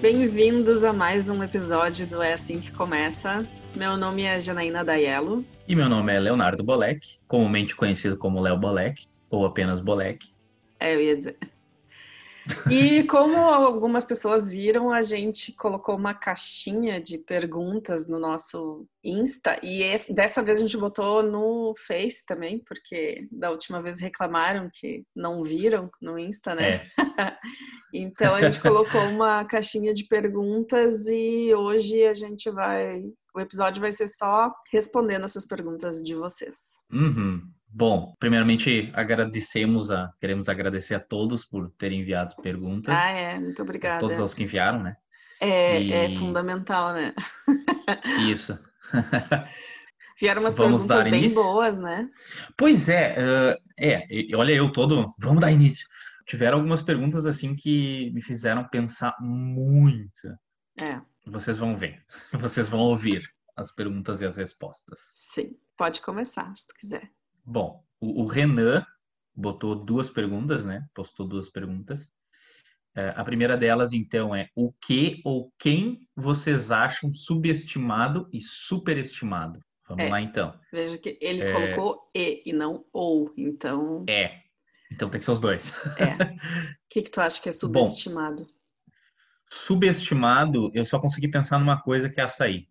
Bem-vindos a mais um episódio do É Assim Que Começa. Meu nome é Janaína Daiello. E meu nome é Leonardo Bolek, comumente conhecido como Léo Bolek, ou apenas Bolek. É, eu ia dizer. E como algumas pessoas viram, a gente colocou uma caixinha de perguntas no nosso Insta e esse, dessa vez a gente botou no Face também, porque da última vez reclamaram que não viram no Insta, né? É. então a gente colocou uma caixinha de perguntas e hoje a gente vai. O episódio vai ser só respondendo essas perguntas de vocês. Uhum. Bom, primeiramente agradecemos a, queremos agradecer a todos por terem enviado perguntas. Ah, é, muito obrigada. Todos os que enviaram, né? É, E- é fundamental, né? Isso. Vieram umas Vamos perguntas bem boas, né? Pois é, eh, é, olha eu todo, vamos dar início. Tiveram algumas perguntas assim que me fizeram pensar muito. É, Vocês vão ver, vocês vão ouvir as perguntas e as respostas. sim. Pode começar, se tu quiser. Bom, o, o Renan botou duas perguntas, né? Postou duas perguntas. É, a primeira delas, então, é o que ou quem vocês acham subestimado e superestimado? Vamos É. lá, então. Veja que ele É. colocou e e não ou. Então, É. Então tem que ser os dois. é. O que, que tu acha que é subestimado? Subestimado, eu só consegui pensar numa coisa que é açaí.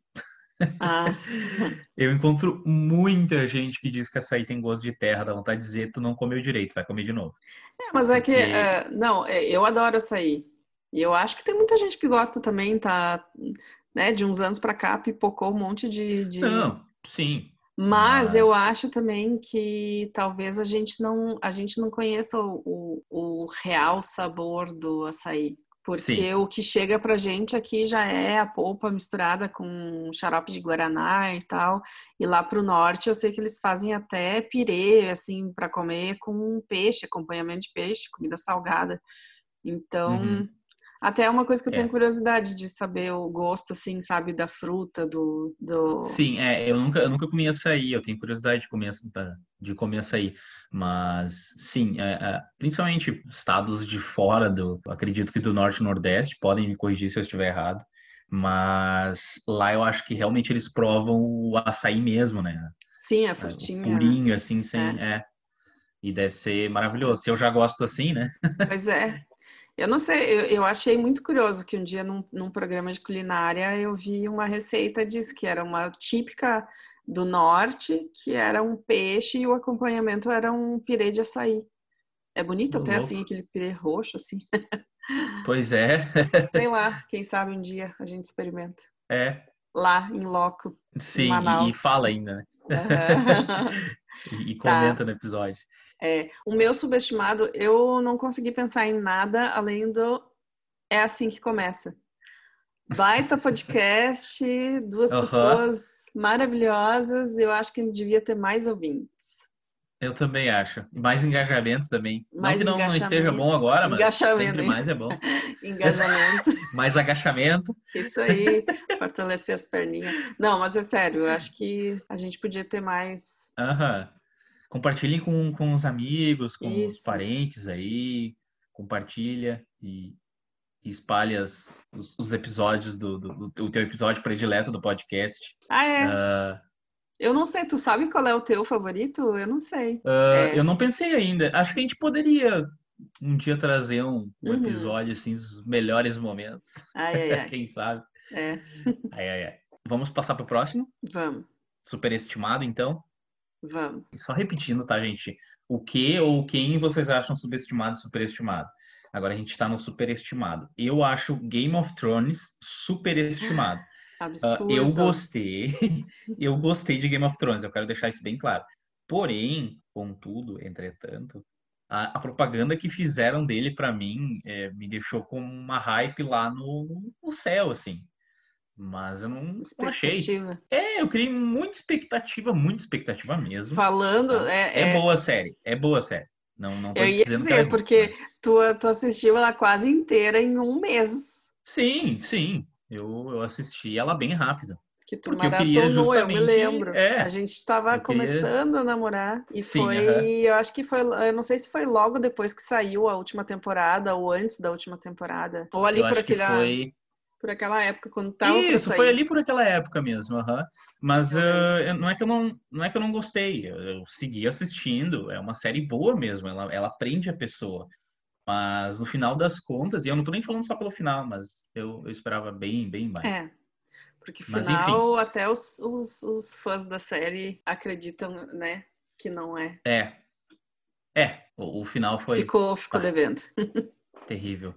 Ah, Eu encontro muita gente que diz que açaí tem gosto de terra, dá vontade de dizer, tu não comeu direito, vai comer de novo. é, mas é que. É, não, é, eu adoro açaí. E eu acho que tem muita gente que gosta também, tá? Né, de uns anos pra cá, pipocou um monte de. de... Não, sim. Mas Mas- eu acho também que talvez a gente não, a gente não conheça o, o, o real sabor do açaí. Porque Sim. o que chega pra gente aqui já é a polpa misturada com xarope de guaraná e tal. E lá pro norte eu sei que eles fazem até pirê, assim, para comer com peixe, acompanhamento de peixe, comida salgada. Então, Uhum. Até é uma coisa que eu É. tenho curiosidade de saber o gosto, assim, sabe, da fruta, do... do... Sim, é, eu nunca, eu nunca comi açaí, eu tenho curiosidade de comer, de comer açaí, mas sim, é, é, principalmente estados de fora do, acredito que do norte e nordeste, podem me corrigir se eu estiver errado, mas lá eu acho que realmente eles provam o açaí mesmo, né? Sim, a É, o frutinha. purinho, assim, sem, é. E deve ser maravilhoso. Se eu já gosto assim, né? Pois é. Eu não sei, eu, eu achei muito curioso que um dia num, num programa de culinária eu vi uma receita, diz que era uma típica do norte, que era um peixe e o acompanhamento era um pirê de açaí. É bonito até assim, aquele pirê roxo, assim. Pois é, Sei lá, quem sabe um dia a gente experimenta. é, Lá, em loco. sim, e, e fala ainda, né? Aham. E, e Tá. comenta no episódio. É, o meu subestimado, eu não consegui pensar em nada além do É assim que começa. Baita podcast, duas Aham. pessoas maravilhosas. Eu acho que devia ter mais ouvintes. Eu também acho. Mais engajamentos também. Mais não que não, engajamento. esteja bom agora, mas Engajamento, sempre mais é bom. Engajamento, Mais agachamento. isso aí, fortalecer as perninhas. Não, mas é sério, eu acho que a gente podia ter mais. Aham. Compartilhem com, com os amigos, com os Isso. parentes aí. Compartilha e, e espalha as- os, os episódios do, do, do teu episódio predileto do podcast. Ah, é. Ah, Eu não sei, tu sabe qual é o teu favorito? Eu não sei. ah, É. Eu não pensei ainda. Acho que a gente poderia um dia trazer um, um Uhum. episódio assim, os melhores momentos. Ai, ai, ai. Quem sabe? É, Ai, ai, ai. Vamos passar para o próximo? vamos, Superestimado, então? Vamos. Só repetindo, tá, gente? O que ou quem vocês acham subestimado e superestimado? Agora a gente está no superestimado. Eu acho Game of Thrones superestimado. Ah, Absurdo. eu gostei, eu gostei de Game of Thrones, eu quero deixar isso bem claro. Porém, contudo, entretanto, a, a propaganda que fizeram dele pra mim é, me deixou com uma hype lá no, no céu, assim. Mas eu não, não achei. É, eu criei muita expectativa, muita expectativa mesmo. Falando, Tá? é, É, é- boa série, é boa série. Não, não tô eu ia é dizer, ruim, porque tu, tu assistiu ela quase inteira em um mês. Sim, sim. Eu, eu assisti ela bem rápido. Que tu Porque eu queria maratonou, eu me justamente- lembro. é, a gente estava eu queria- começando a namorar e Sim, foi, aham. eu acho que foi, eu não sei se foi logo depois que saiu a última temporada ou antes da última temporada. Ou ali eu por aquele foi. Por aquela época, quando tava Isso, foi ali por aquela época mesmo, uhum. mas uh, não, é que eu não, não é que eu não gostei, eu, eu segui assistindo, é uma série boa mesmo, ela, ela prende a pessoa. Mas no final das contas, e eu não tô nem falando só pelo final, mas eu, eu esperava bem, bem mais. É, porque final mas, até os, os, os fãs da série acreditam, né, que não é. É, é, o, o final foi... Ficou, ficou tá. devendo. Terrível.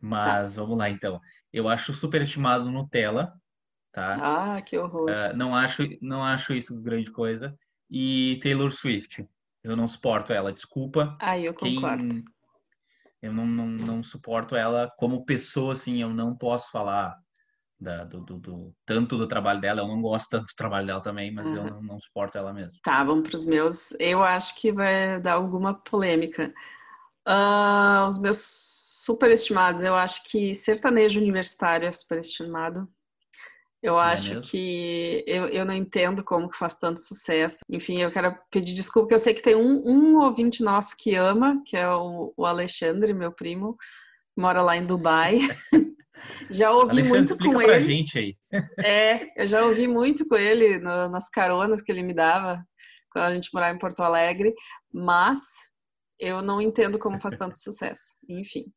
Mas vamos lá então. Eu acho superestimado Nutella, tá? Ah, que horror. Uh, não acho, não acho isso grande coisa. E Taylor Swift. Eu não suporto ela, desculpa. Ah, eu concordo. Quem... Eu não, não, não suporto ela como pessoa, assim, eu não posso falar da, do, do, do, tanto do trabalho dela, eu não gosto tanto do trabalho dela também, mas eu não, não suporto ela mesmo. Tá, vamos para os meus. Eu acho que vai dar alguma polêmica. Uh, os meus superestimados, eu acho que sertanejo universitário é superestimado. Eu é acho que eu, eu não entendo como que faz tanto sucesso. Enfim, eu quero pedir desculpa, porque eu sei que tem um, um ouvinte nosso que ama, que é o, o Alexandre, meu primo, mora lá em Dubai. já ouvi Alexandre, muito com ele. Gente aí. é, eu já ouvi muito com ele no, nas caronas que ele me dava quando a gente morava em Porto Alegre, mas eu não entendo como faz tanto sucesso. Enfim.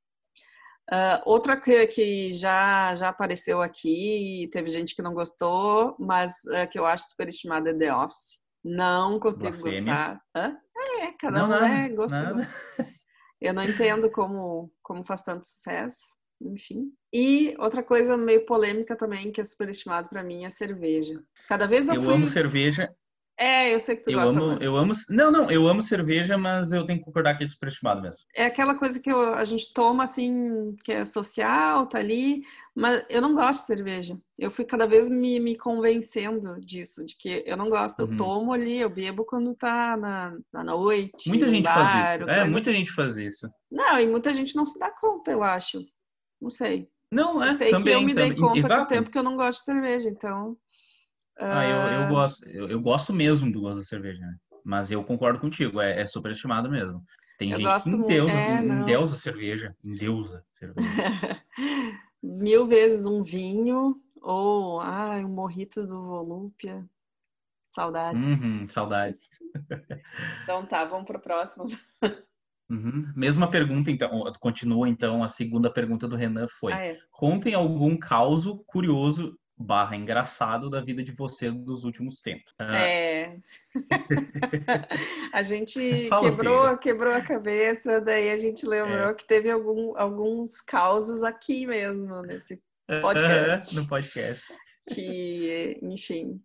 Uh, outra que, que já, já apareceu aqui, teve gente que não gostou, mas uh, que eu acho superestimada é The Office. Não consigo gostar. Hã? É, cada não, um é gosto. Eu não entendo como, como faz tanto sucesso. Enfim. E outra coisa meio polêmica também, que é superestimado para mim, é cerveja. Cada vez eu, eu fui... amo cerveja é, eu sei que tu eu gosta amo, Eu amo, não, não, eu amo cerveja, mas eu tenho que concordar que é superestimado mesmo. É aquela coisa que eu, a gente toma assim, que é social, tá ali, mas eu não gosto de cerveja. Eu fui cada vez me, me convencendo disso, de que eu não gosto. Uhum. Eu tomo ali, eu bebo quando tá na, na noite. Muita gente bar, faz isso. É, muita gente faz isso. Não, e muita gente não se dá conta, eu acho. Não sei. Não, é. Eu sei também, que eu me também. dei conta Exato. com o tempo que eu não gosto de cerveja, então. Ah, eu, eu ah. gosto, eu, eu, gosto mesmo do gosto da cerveja, né? Mas eu concordo contigo, é, é superestimado mesmo. Tem eu gente que endeusa, é, endeusa cerveja, endeusa cerveja. Mil vezes um vinho ou ah, um morrito do Volúpia. Saudades. Uhum, saudades. Então tá, vamos para o próximo. Uhum. Mesma pergunta, então, continua então, a segunda pergunta do Renan foi: ah, é. contem algum caso curioso barra engraçado da vida de você dos últimos tempos. Ah. É. a gente quebrou, quebrou a cabeça, daí a gente lembrou é. que teve algum, alguns causos aqui mesmo nesse podcast. no podcast. Que, enfim,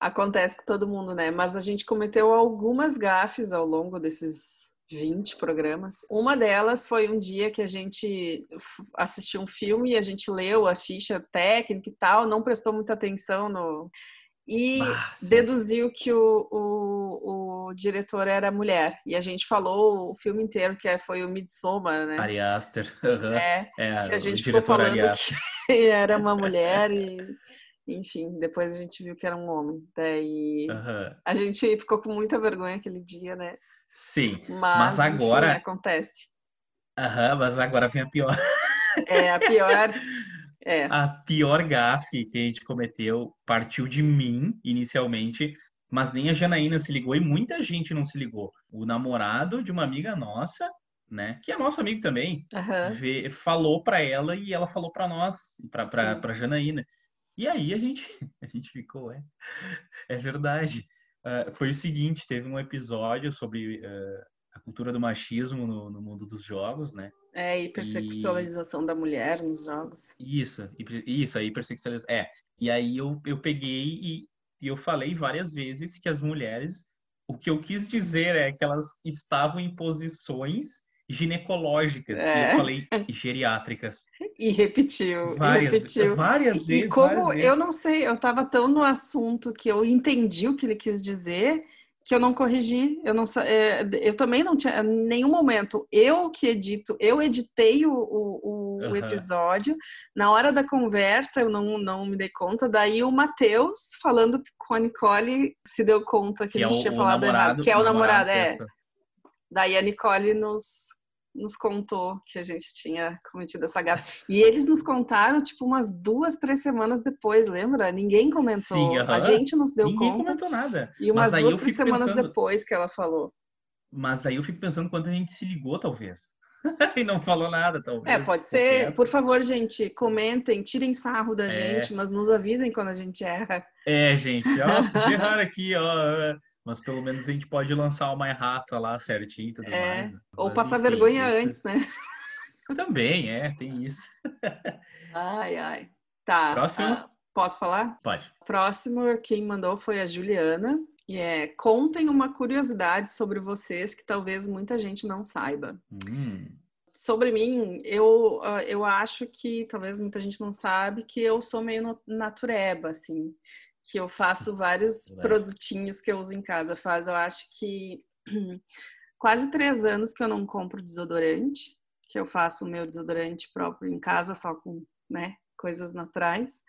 acontece com todo mundo, né? Mas a gente cometeu algumas gafes ao longo desses 20 programas. Uma delas foi um dia que a gente assistiu um filme e a gente leu a ficha técnica e tal, não prestou muita atenção no. E deduziu que o, o, o, diretor era mulher. E a gente falou o filme inteiro, que é, foi o Midsommar, né? Ari Aster. Uhum. É, é, que a gente ficou falando que era uma mulher e enfim, depois a gente viu que era um homem. Daí uhum. a gente ficou com muita vergonha aquele dia, né? Sim, mas, mas agora. Enfim, acontece. Aham, mas agora vem a pior. É, a pior. É. A pior gafe que a gente cometeu partiu de mim, inicialmente, mas nem a Janaína se ligou e muita gente não se ligou. O namorado de uma amiga nossa, né, que é nosso amigo também, uhum. vê, falou para ela e ela falou para nós, para Janaína. E aí a gente, a gente ficou, é, é verdade. Uh, foi o seguinte, teve um episódio sobre uh, a cultura do machismo no, no, mundo dos jogos, né? É, hipersexualização e... da mulher nos jogos. Isso, isso, a hipersexualização. É, e aí eu, eu peguei e, e eu falei várias vezes que as mulheres, o que eu quis dizer é que elas estavam em posições ginecológicas. É. E eu falei geriátricas. E repetiu, várias, e repetiu. Várias vezes. E como eu não sei, eu estava tão no assunto que eu entendi o que ele quis dizer que eu não corrigi, eu não é, eu também não tinha em nenhum momento eu que edito, eu editei o, o, o uhum. episódio na hora da conversa eu não, não me dei conta, daí o Matheus falando com a Nicole se deu conta que, que a gente é tinha falado namorado, errado, que é o namorado, namorado é. Daí a Nicole nos nos contou que a gente tinha cometido essa gafe. E eles nos contaram, tipo, umas duas, três semanas depois, lembra? Ninguém comentou. Sim, uh -huh. A gente nos deu Ninguém conta. Ninguém comentou nada. E umas duas, três semanas pensando... depois que ela falou. Mas daí eu fico pensando quando a gente se ligou, talvez. e não falou nada, talvez. É, pode ser. Por favor, gente, comentem, tirem sarro da é. gente, mas nos avisem quando a gente erra. É, gente, ó, errar aqui, ó. Mas pelo menos a gente pode lançar uma errata lá certinho e tudo é. mais. Né? Ou passar vergonha isso. antes, né? Também, é, tem isso. ai, ai. Tá. Próximo? Uh, posso falar? Pode. Próximo, quem mandou foi a Juliana. E é, contem uma curiosidade sobre vocês que talvez muita gente não saiba. Hum. Sobre mim, eu, ah, eu acho que talvez muita gente não sabe que eu sou meio natureba, assim. Que eu faço vários produtinhos que eu uso em casa. Faz, eu acho que quase três anos que eu não compro desodorante. Que eu faço o meu desodorante próprio em casa, só com né, coisas naturais.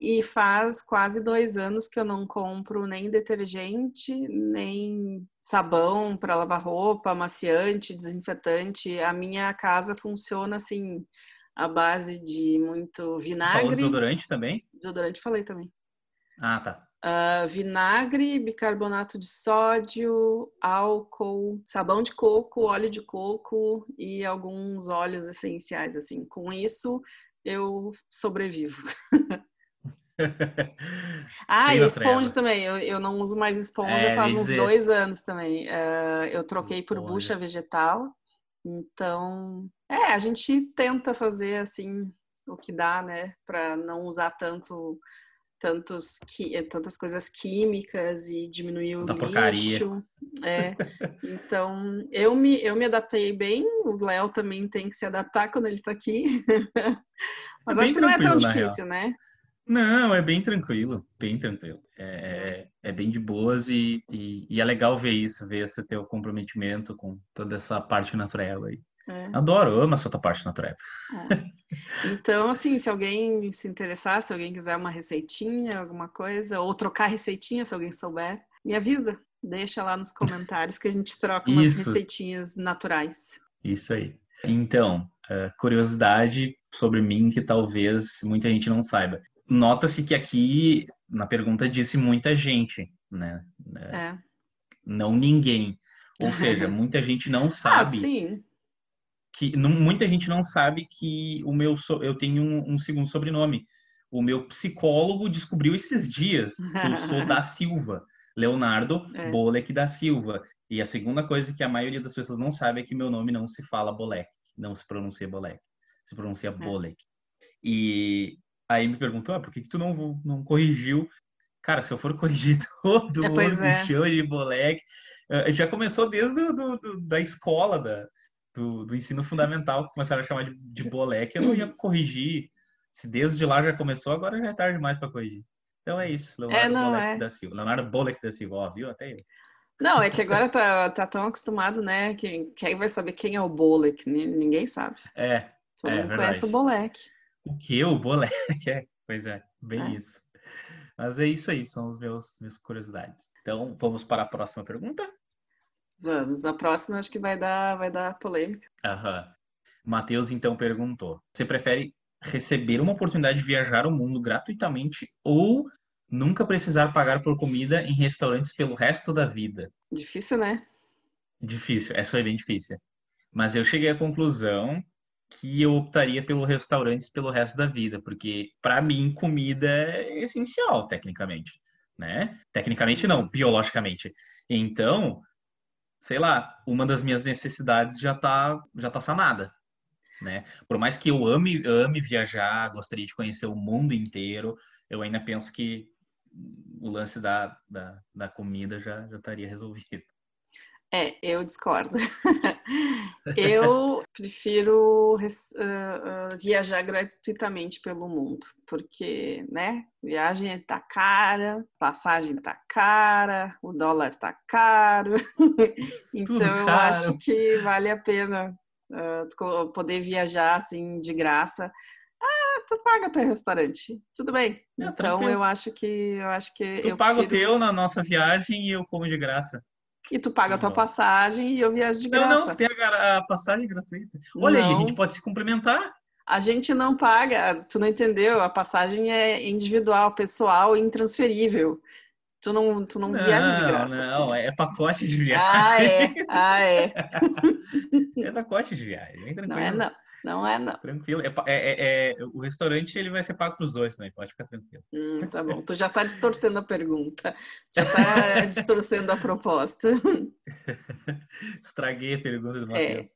E faz quase dois anos que eu não compro nem detergente, nem sabão para lavar roupa, amaciante, desinfetante. A minha casa funciona assim, à base de muito vinagre. Falou desodorante também? Desodorante falei também. Ah, tá. Uh, vinagre, bicarbonato de sódio, álcool, sabão de coco, óleo de coco e alguns óleos essenciais, assim. Com isso, eu sobrevivo. ah, e esponja também. Eu, eu não uso mais esponja é, faz uns dizer... dois anos também. Uh, eu troquei por bucha vegetal. Então, é, a gente tenta fazer assim o que dá, né, para não usar tanto tantos tantas coisas químicas e diminuir o Tanta lixo. É. Então, eu me eu me adaptei bem, o Léo também tem que se adaptar quando ele tá aqui. Mas é acho que não é tão difícil, né? Não, é bem tranquilo, bem tranquilo. É, é, é bem de boas e, e, e, é legal ver isso, ver esse teu comprometimento com toda essa parte natural aí. É. Adoro, amo essa tua parte natural. É. Então, assim, se alguém se interessar, se alguém quiser uma receitinha, alguma coisa, ou trocar receitinha, se alguém souber, me avisa. Deixa lá nos comentários que a gente troca umas isso. receitinhas naturais. Isso aí. Então, curiosidade sobre mim que talvez muita gente não saiba nota-se que aqui na pergunta disse muita gente, né? É. Não ninguém. Ou seja, muita gente não ah, sabe. Ah, sim. Que, não, muita gente não sabe que o meu so, eu tenho um, um, segundo sobrenome. O meu psicólogo descobriu esses dias que eu sou da Silva, Leonardo é. Bolek da Silva. E a segunda coisa que a maioria das pessoas não sabe é que meu nome não se fala Bolek, não se pronuncia Bolek, se pronuncia é. Bolek. E Aí me perguntou, ah, por que, que tu não, não corrigiu? Cara, se eu for corrigir todo é, pois é. de moleque, eh, já começou desde do, do, da escola, da, do, do, ensino fundamental, que começaram a chamar de, de boleque, eu não ia corrigir. Se desde lá já começou, agora já é tarde demais para corrigir. Então é isso, Leonardo é, não, é. da Silva. Leonardo Bolek da Silva, ó, viu? Até eu. Não, é que agora tá, tá tão acostumado, né? Quem, quem vai saber quem é o Bolek? Ninguém sabe. É. Todo é, mundo conhece o Bolek. O que? O boleque? É, pois é, bem é. isso. Mas é isso aí, são os meus minhas curiosidades. Então, vamos para a próxima pergunta? Vamos, a próxima acho que vai dar, vai dar polêmica. Aham. Matheus então perguntou: você prefere receber uma oportunidade de viajar o mundo gratuitamente ou nunca precisar pagar por comida em restaurantes pelo resto da vida? Difícil, né? Difícil, essa foi bem difícil. Mas eu cheguei à conclusão que eu optaria pelo restaurantes pelo resto da vida, porque para mim comida é essencial tecnicamente, né? Tecnicamente não, biologicamente. Então, sei lá, uma das minhas necessidades já tá já tá sanada, né? Por mais que eu ame ame viajar, gostaria de conhecer o mundo inteiro, eu ainda penso que o lance da, da, da comida já, já estaria resolvido. É, eu discordo. eu prefiro uh, uh, viajar gratuitamente pelo mundo, porque, né, viagem tá cara, passagem tá cara, o dólar tá caro, então caro. eu acho que vale a pena uh, poder viajar assim de graça. Ah, tu paga teu restaurante, tudo bem. É, então tranquilo. eu acho que eu acho que tu eu paga prefiro... o teu na nossa viagem e eu como de graça. E tu paga a tua passagem e eu viajo de graça. Não, não, tem a, a passagem gratuita. Olha não. aí, a gente pode se complementar. A gente não paga, tu não entendeu? A passagem é individual, pessoal, intransferível. Tu não, tu não, não viaja de graça. Não, é pacote de viagem. Ah, é. Ah, é. é pacote de viagem. Não é, não. Não é, não. Tranquilo. É, é, é, o restaurante ele vai ser pago para os dois também, pode ficar tranquilo. Hum, tá bom. Tu já está distorcendo a pergunta. Já está distorcendo a proposta. Estraguei a pergunta do Matheus.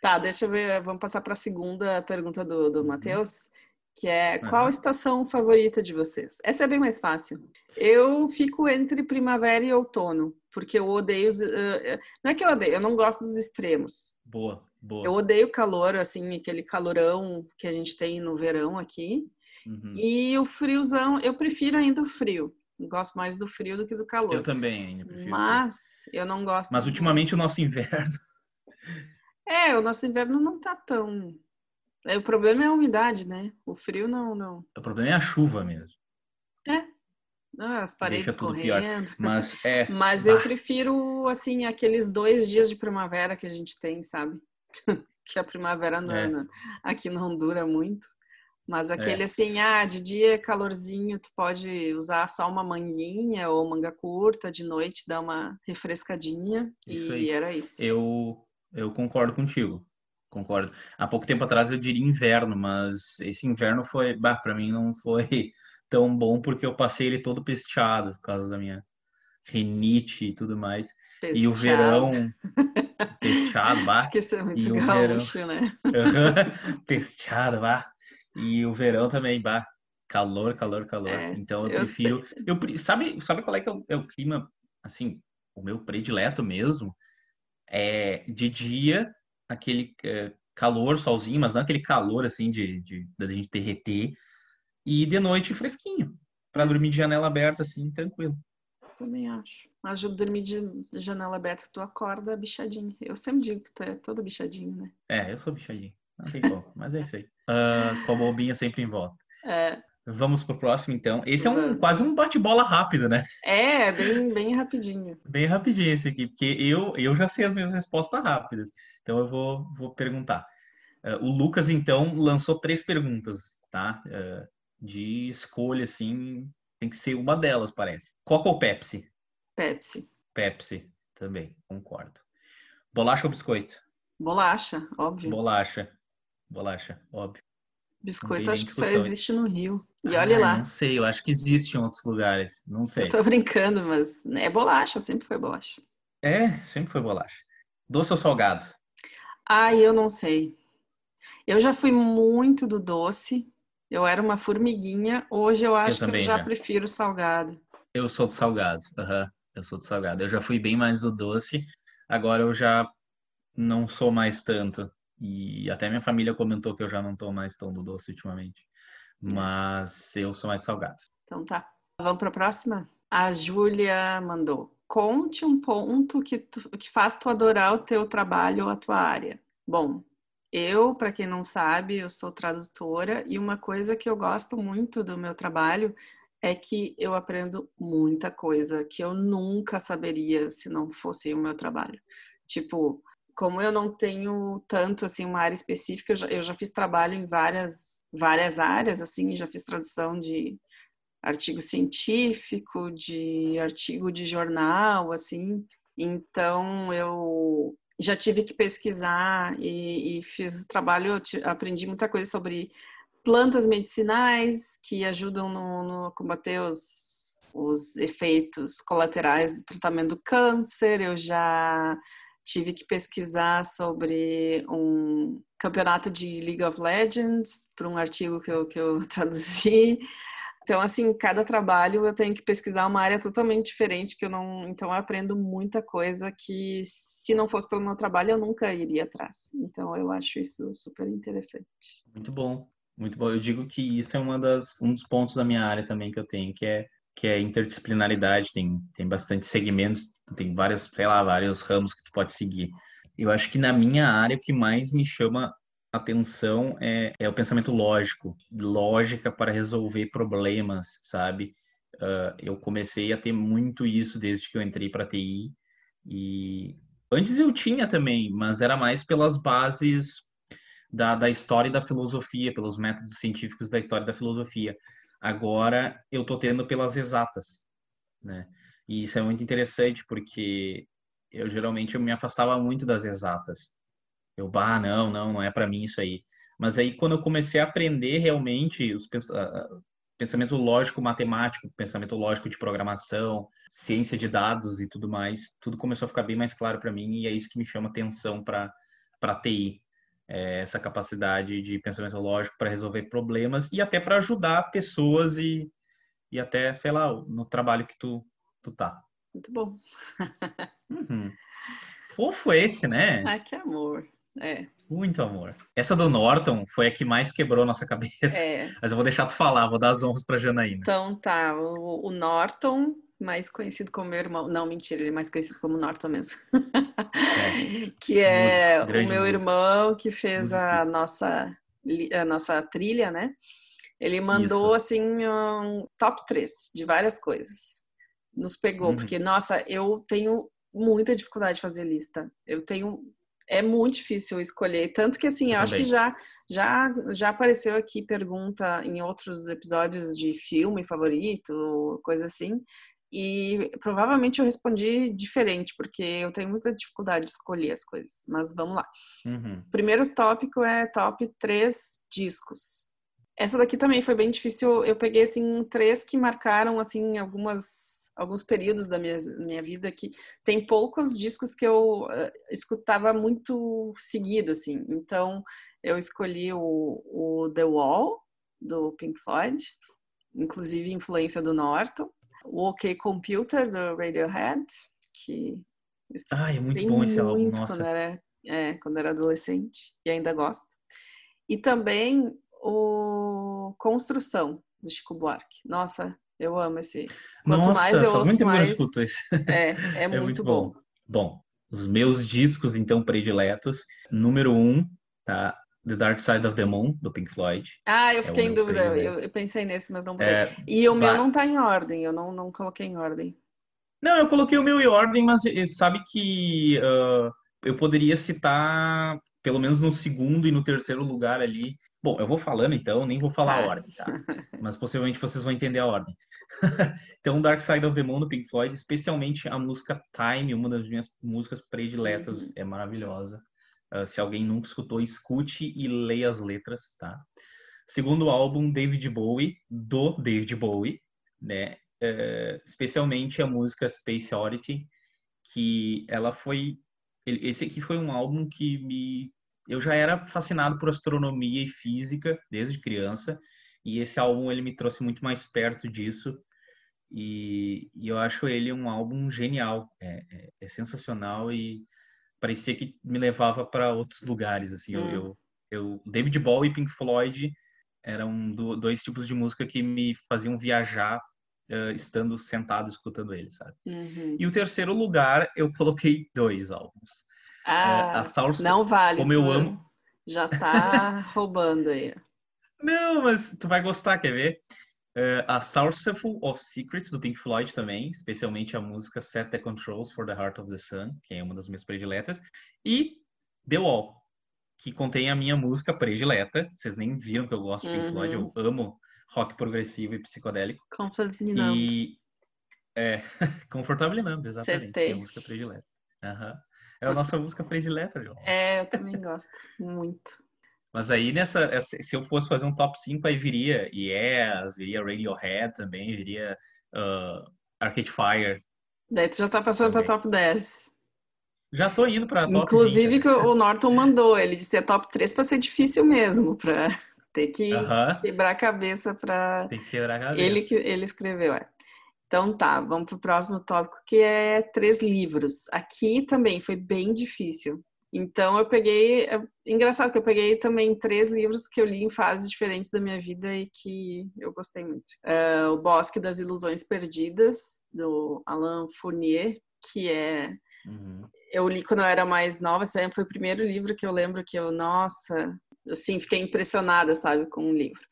Tá, deixa eu ver. Vamos passar para a segunda pergunta do, do uhum. Matheus, que é qual uhum. estação favorita de vocês? Essa é bem mais fácil. Eu fico entre primavera e outono, porque eu odeio. Os, uh, não é que eu odeio, eu não gosto dos extremos. Boa. Boa. Eu odeio calor, assim, aquele calorão que a gente tem no verão aqui. Uhum. E o friozão, eu prefiro ainda o frio. Gosto mais do frio do que do calor. Eu também ainda prefiro. Mas eu não gosto. Mas ultimamente o nosso inverno. É, o nosso inverno não tá tão. É, o problema é a umidade, né? O frio não, não. O problema é a chuva mesmo. É. As paredes correndo. Mas, é... Mas eu prefiro, assim, aqueles dois dias de primavera que a gente tem, sabe? que a primavera não, é. aqui não dura muito. Mas aquele é. assim, ah, de dia é calorzinho, tu pode usar só uma manguinha ou manga curta, de noite dá uma refrescadinha isso e aí. era isso. Eu, eu concordo contigo, concordo. Há pouco tempo atrás eu diria inverno, mas esse inverno foi, bah, para mim não foi tão bom porque eu passei ele todo pesteado por causa da minha rinite e tudo mais. E o verão Pesteado, vá. Isso é muito gaúcho, verão... né? Pesteado, vá. E o verão também, vá. Calor, calor, calor. É, então eu, eu prefiro. Sei. Eu, sabe, sabe qual é que é o, é o, clima, assim, o meu predileto mesmo? É de dia, aquele é, calor, solzinho, mas não aquele calor assim de, de, de, gente derreter. E de noite fresquinho. para dormir de janela aberta, assim, tranquilo. Também acho. Ajuda a dormir de janela aberta, tu acorda bichadinho. Eu sempre digo que tu é todo bichadinho, né? É, eu sou bichadinho. Não tem como, mas é isso aí. Uh, com a bobinha sempre em volta. É. Vamos pro próximo, então. Esse é um quase um bate-bola rápido, né? É, bem, bem rapidinho. Bem rapidinho esse aqui, porque eu, eu já sei as minhas respostas rápidas. Então eu vou, vou perguntar. Uh, o Lucas, então, lançou três perguntas, tá? Uh, de escolha, assim, tem que ser uma delas, parece. Coca ou Pepsi? Pepsi. Pepsi, também, concordo. Bolacha ou biscoito? Bolacha, óbvio. Bolacha. Bolacha, óbvio. Biscoito acho que só existe no Rio. E ah, olha lá. Não sei, eu acho que existe em outros lugares. Não sei. Eu tô brincando, mas é bolacha, sempre foi bolacha. É, sempre foi bolacha. Doce ou salgado? Ah, eu não sei. Eu já fui muito do doce, eu era uma formiguinha, hoje eu acho eu que eu já, já, prefiro salgado. Eu sou do salgado, uhum. eu sou do salgado. Eu já fui bem mais do doce, agora eu já não sou mais tanto. E até minha família comentou que eu já não estou mais tão do doce ultimamente. Mas eu sou mais salgado. Então tá. Vamos para a próxima? A Júlia mandou. Conte um ponto que, tu, que faz tu adorar o teu trabalho ou a tua área. Bom, eu, para quem não sabe, eu sou tradutora e uma coisa que eu gosto muito do meu trabalho é que eu aprendo muita coisa que eu nunca saberia se não fosse o meu trabalho. Tipo, como eu não tenho tanto assim uma área específica, eu já, eu já fiz trabalho em várias várias áreas assim, já fiz tradução de artigo científico, de artigo de jornal, assim. Então eu já tive que pesquisar e, e fiz o trabalho, aprendi muita coisa sobre plantas medicinais que ajudam no, no combater os, os efeitos colaterais do tratamento do câncer. Eu já tive que pesquisar sobre um campeonato de League of Legends para um artigo que eu, que eu traduzi. Então, assim, cada trabalho eu tenho que pesquisar uma área totalmente diferente, que eu não. Então, eu aprendo muita coisa que, se não fosse pelo meu trabalho, eu nunca iria atrás. Então, eu acho isso super interessante. Muito bom, muito bom. Eu digo que isso é uma das, um dos pontos da minha área também que eu tenho, que é, que é interdisciplinaridade. Tem, tem bastante segmentos, tem vários, sei lá, vários ramos que tu pode seguir. Eu acho que na minha área, o que mais me chama atenção é, é o pensamento lógico, lógica para resolver problemas, sabe? Uh, eu comecei a ter muito isso desde que eu entrei para TI E antes eu tinha também, mas era mais pelas bases da, da história e da filosofia, pelos métodos científicos da história e da filosofia. Agora eu tô tendo pelas exatas, né? E isso é muito interessante porque eu geralmente eu me afastava muito das exatas. Eu, bah, não, não, não é para mim isso aí. Mas aí quando eu comecei a aprender realmente os pensamento lógico matemático, pensamento lógico de programação, ciência de dados e tudo mais, tudo começou a ficar bem mais claro para mim e é isso que me chama atenção para para TI. É essa capacidade de pensamento lógico para resolver problemas e até para ajudar pessoas e, e até, sei lá, no trabalho que tu, tu tá. Muito bom. uhum. Fofo esse, né? Ai, que amor. É. Muito amor. Essa do Norton foi a que mais quebrou nossa cabeça. É. Mas eu vou deixar tu falar, vou dar as honras pra Janaína. Então tá, o, o Norton, mais conhecido como meu irmão. Não, mentira, ele é mais conhecido como Norton mesmo. É. que é o meu música. irmão que fez a nossa, a nossa trilha, né? Ele mandou Isso. assim um top 3 de várias coisas. Nos pegou, uhum. porque, nossa, eu tenho muita dificuldade de fazer lista. Eu tenho é muito difícil escolher. Tanto que, assim, eu, eu acho que já, já, já apareceu aqui pergunta em outros episódios de filme favorito, coisa assim. E provavelmente eu respondi diferente, porque eu tenho muita dificuldade de escolher as coisas. Mas vamos lá. Uhum. Primeiro tópico é top três discos. Essa daqui também foi bem difícil. Eu peguei, assim, três que marcaram, assim, algumas alguns períodos da minha, minha vida que tem poucos discos que eu uh, escutava muito seguido, assim. Então, eu escolhi o, o The Wall, do Pink Floyd, inclusive influência do Norton. O OK Computer, do Radiohead, que ah, é muito bom esse álbum, nossa. Quando era, é, quando era adolescente, e ainda gosto. E também o Construção, do Chico Buarque. Nossa, eu amo esse. Quanto Nossa, mais eu ouço, mais... escuto esse. É, é, é muito, muito bom. bom. Bom, os meus discos, então, prediletos. Número um, tá? The Dark Side of the Moon, do Pink Floyd. Ah, eu é fiquei é em dúvida. Eu, eu, pensei nesse, mas não botei. É, e o meu não tá em ordem, eu não, não coloquei em ordem. Não, eu coloquei o meu em ordem, mas sabe que uh, eu poderia citar, pelo menos no segundo e no terceiro lugar ali, Bom, eu vou falando então, nem vou falar tá. a ordem, tá? Mas possivelmente vocês vão entender a ordem. então, Dark Side of the Moon do Pink Floyd, especialmente a música Time, uma das minhas músicas prediletas, uhum. é maravilhosa. Uh, se alguém nunca escutou, escute e leia as letras, tá? Segundo álbum, David Bowie, do David Bowie, né? Uh, especialmente a música Space Oddity, que ela foi... Esse aqui foi um álbum que me eu já era fascinado por astronomia e física desde criança e esse álbum ele me trouxe muito mais perto disso e, e eu acho ele um álbum genial é, é, é, sensacional e parecia que me levava para outros lugares assim hum. eu, eu, eu, David Bowie e Pink Floyd eram do, dois tipos de música que me faziam viajar uh, estando sentado escutando eles sabe uhum. e o terceiro lugar eu coloquei dois álbuns é, ah, a não vale. Como eu amo. Já tá roubando aí. Não, mas tu vai gostar, quer ver? Uh, a Sourceful of Secrets, do Pink Floyd também, especialmente a música Set the Controls for the Heart of the Sun, que é uma das minhas prediletas, e The Wall, que contém a minha música predileta. Vocês nem viram que eu gosto de Pink uhum. Floyd, eu amo rock progressivo e psicodélico. Comfortably Numb. E... É, Comfortably Numb, exatamente, Acertei. é a música predileta. Uhum. É a nossa música predileta, João. É, eu também gosto muito. Mas aí nessa, se eu fosse fazer um top 5, aí viria Yes, viria Radiohead também, viria uh, Arcade Fire. Daí tu já tá passando também. pra top 10. Já tô indo pra top Inclusive 20, que o Norton mandou, ele disse é top 3 pra ser difícil mesmo, pra ter que uh -huh. quebrar a cabeça pra... Tem que quebrar a cabeça. Ele, ele escreveu, é. Então tá, vamos para o próximo tópico que é três livros. Aqui também foi bem difícil. Então eu peguei, é engraçado que eu peguei também três livros que eu li em fases diferentes da minha vida e que eu gostei muito. É, o Bosque das Ilusões Perdidas do Alain Fournier, que é uhum. eu li quando eu era mais nova. Esse foi o primeiro livro que eu lembro que eu, nossa, assim, fiquei impressionada, sabe, com o livro.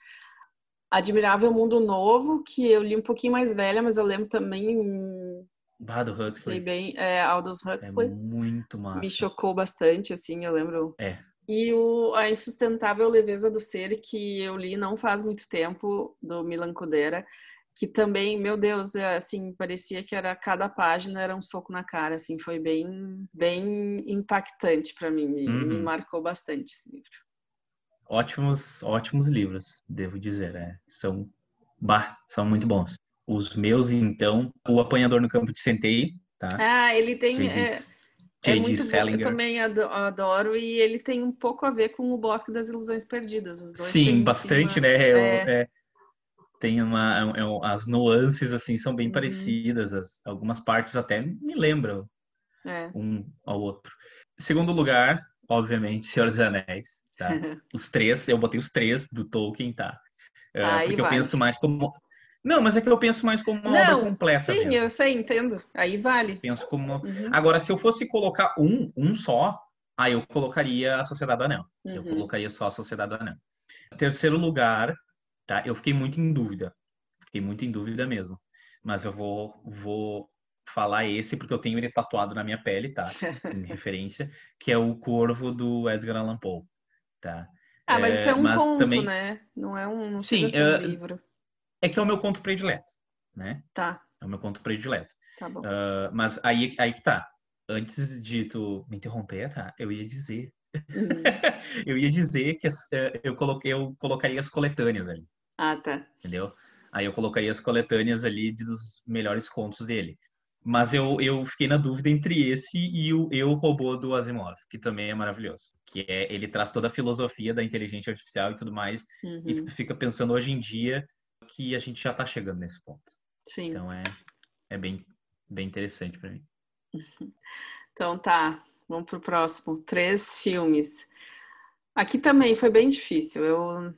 Admirável Mundo Novo, que eu li um pouquinho mais velha, mas eu lembro também Bah, do Huxley. Bem, é, Aldous É Huxley muito massa. me chocou bastante, assim, eu lembro. É. E o, a Insustentável Leveza do Ser, que eu li não faz muito tempo, do Milan Kundera, que também, meu Deus, é, assim, parecia que era cada página era um soco na cara, assim, foi bem, bem impactante para mim, me, me Uhum. marcou bastante esse livro. Ótimos, ótimos livros, devo dizer. É. São, bah, são muito bons. Os meus, então, O Apanhador no Campo de Centeio, tá? Ah, ele tem. É, é muito bom, eu também ado- adoro, e ele tem um pouco a ver com o Bosque das Ilusões Perdidas. Os dois Sim, bastante, uma- né? Eu- é. é, tem uma, é- é- as nuances, assim, são bem Uhum. parecidas. as- algumas partes até me lembram É. um ao outro. Segundo lugar, obviamente, Senhor dos Anéis, tá? Os três, eu botei os três do Tolkien, tá? Tá, porque eu penso mais como... Não, mas é que eu penso mais como uma Não, obra completa sim, mesmo. eu sei, entendo. Aí vale. Penso como... Uhum, Agora, se eu fosse colocar um, um só, aí eu colocaria a Sociedade do Anel. Eu uhum. colocaria só a Sociedade do Anel. Terceiro lugar, tá? Eu fiquei muito em dúvida. Fiquei muito em dúvida mesmo. Mas eu vou, vou falar esse porque eu tenho ele tatuado na minha pele, tá? Em referência, que é o Corvo do Edgar Allan Poe, tá? Ah, mas isso é um mas conto, também- né? Não é um, não Sim, ser um é- livro. É que é o meu conto predileto, né? Tá, É o meu conto predileto. tá bom. Ah, mas aí, aí que tá. Antes de tu me interromper, tá? Eu ia dizer. Uhum. eu ia dizer que eh, eu, coloquei, eu colocaria as coletâneas ali. Ah, tá. entendeu? Aí eu colocaria as coletâneas ali dos melhores contos dele. Mas eu, eu fiquei na dúvida entre esse e o Eu Robô do Asimov, que também é maravilhoso. Que é, ele traz toda a filosofia da inteligência artificial e tudo mais, e Uhum. tu fica pensando hoje em dia que a gente já tá chegando nesse ponto. Sim. Então é, é bem, bem interessante para mim. Então tá, vamos pro próximo. Três filmes. Aqui também foi bem difícil. Eu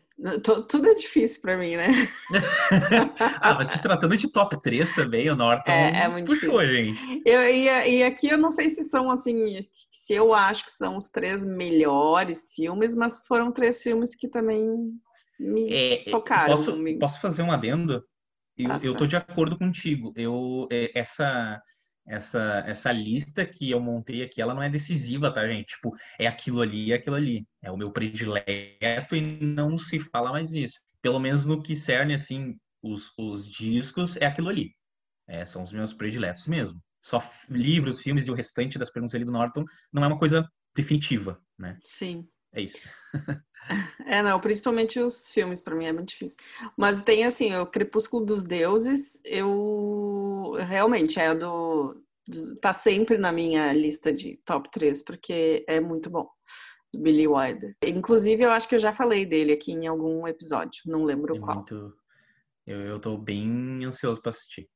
tudo é difícil pra mim, né? ah, mas se tratando de top 3 também, o Norton É, é muito puxou, difícil. gente. Eu, e, e aqui eu não sei se são assim, se eu acho que são os três melhores filmes, mas foram três filmes que também me. É, é, tocaram posso, comigo. posso fazer um adendo? Eu, eu tô de acordo contigo. Eu, é, essa, essa, essa lista que eu montei aqui, ela não é decisiva, tá, gente? Tipo, é aquilo ali, é aquilo ali. É o meu predileto e não se fala mais isso. Pelo menos no que cerne, assim, os, os discos, é aquilo ali. É, são os meus prediletos mesmo. Só livros, filmes e o restante das perguntas ali do Norton não é uma coisa definitiva, né? Sim. É isso. É, não, principalmente os filmes, pra mim é muito difícil. Mas tem assim, o Crepúsculo dos Deuses, eu realmente é do. dos- Tá sempre na minha lista de top 3, porque é muito bom. Do Billy Wilder. Inclusive, eu acho que eu já falei dele aqui em algum episódio, não lembro É qual. muito... eu, eu tô bem ansioso para assistir.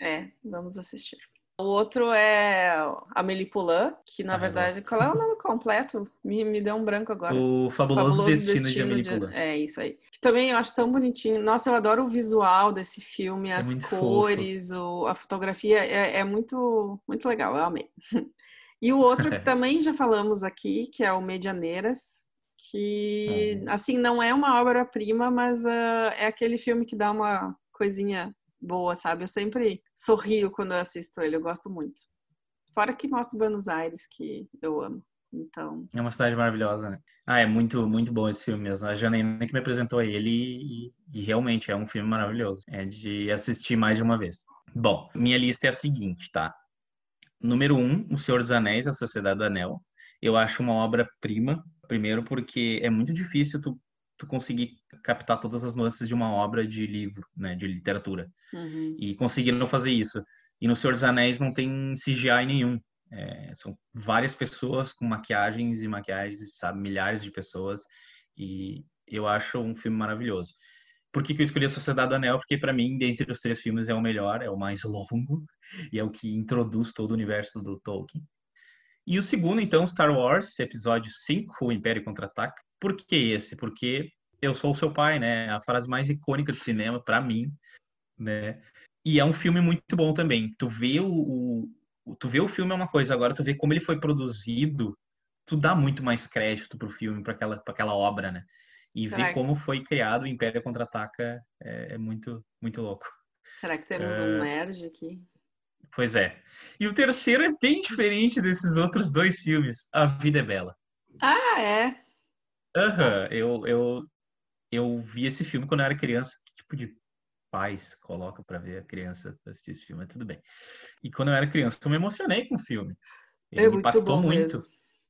É, vamos assistir. O outro é Amélie Poulain, que na Ah, verdade, qual é o nome completo? Me, me deu um branco agora. O Fabuloso, Destino, de Amélie Poulain. É isso aí. Que também eu acho tão bonitinho. Nossa, eu adoro o visual desse filme, as É muito cores, o- a fotografia é, é muito, muito legal. Eu amei. E o outro que também já falamos aqui, que é o Medianeiras, que Uhum. assim não é uma obra-prima, mas ah, é aquele filme que dá uma coisinha boa, sabe? Eu sempre sorrio quando eu assisto ele, eu gosto muito. Fora que mostra Buenos Aires, que eu amo. Então, É uma cidade maravilhosa, né? Ah, é muito, muito bom esse filme mesmo. A Janaína que me apresentou ele e, e realmente é um filme maravilhoso. É de assistir mais de uma vez. Bom, minha lista é a seguinte, tá? Número um, O Senhor dos Anéis, A Sociedade do Anel. Eu acho uma obra-prima, primeiro porque é muito difícil tu, tu conseguir captar todas as nuances de uma obra de livro, né? De literatura. uhum, e conseguiram fazer isso. E no Senhor dos Anéis não tem CGI nenhum. É, são várias pessoas com maquiagens e maquiagens, sabe, milhares de pessoas. E eu acho um filme maravilhoso. Por que, que eu escolhi a Sociedade do Anel? Porque para mim, dentre os três filmes, é o melhor, é o mais longo e é o que introduz todo o universo do Tolkien. E o segundo, então, Star Wars, episódio 5, O Império Contra-Ataca. Por que esse? Porque eu sou o seu pai, né? A frase mais icônica do cinema, para mim, né? E é um filme muito bom também. Tu vê o, o, tu vê o filme é uma coisa, agora tu vê como ele foi produzido, tu dá muito mais crédito pro filme, para aquela, pra aquela obra, né? E Será ver que- como foi criado o Império Contra-Ataca é, é muito, muito louco. será que temos É. um nerd aqui? Pois é. E o terceiro é bem diferente desses outros dois filmes. A Vida é Bela. Ah, é? Aham, eu, eu, eu vi esse filme quando eu era criança. Que tipo de pais coloca para ver a criança assistir esse filme? Mas tudo bem. E quando eu era criança, eu me emocionei com o filme. Ele é me impactou muito.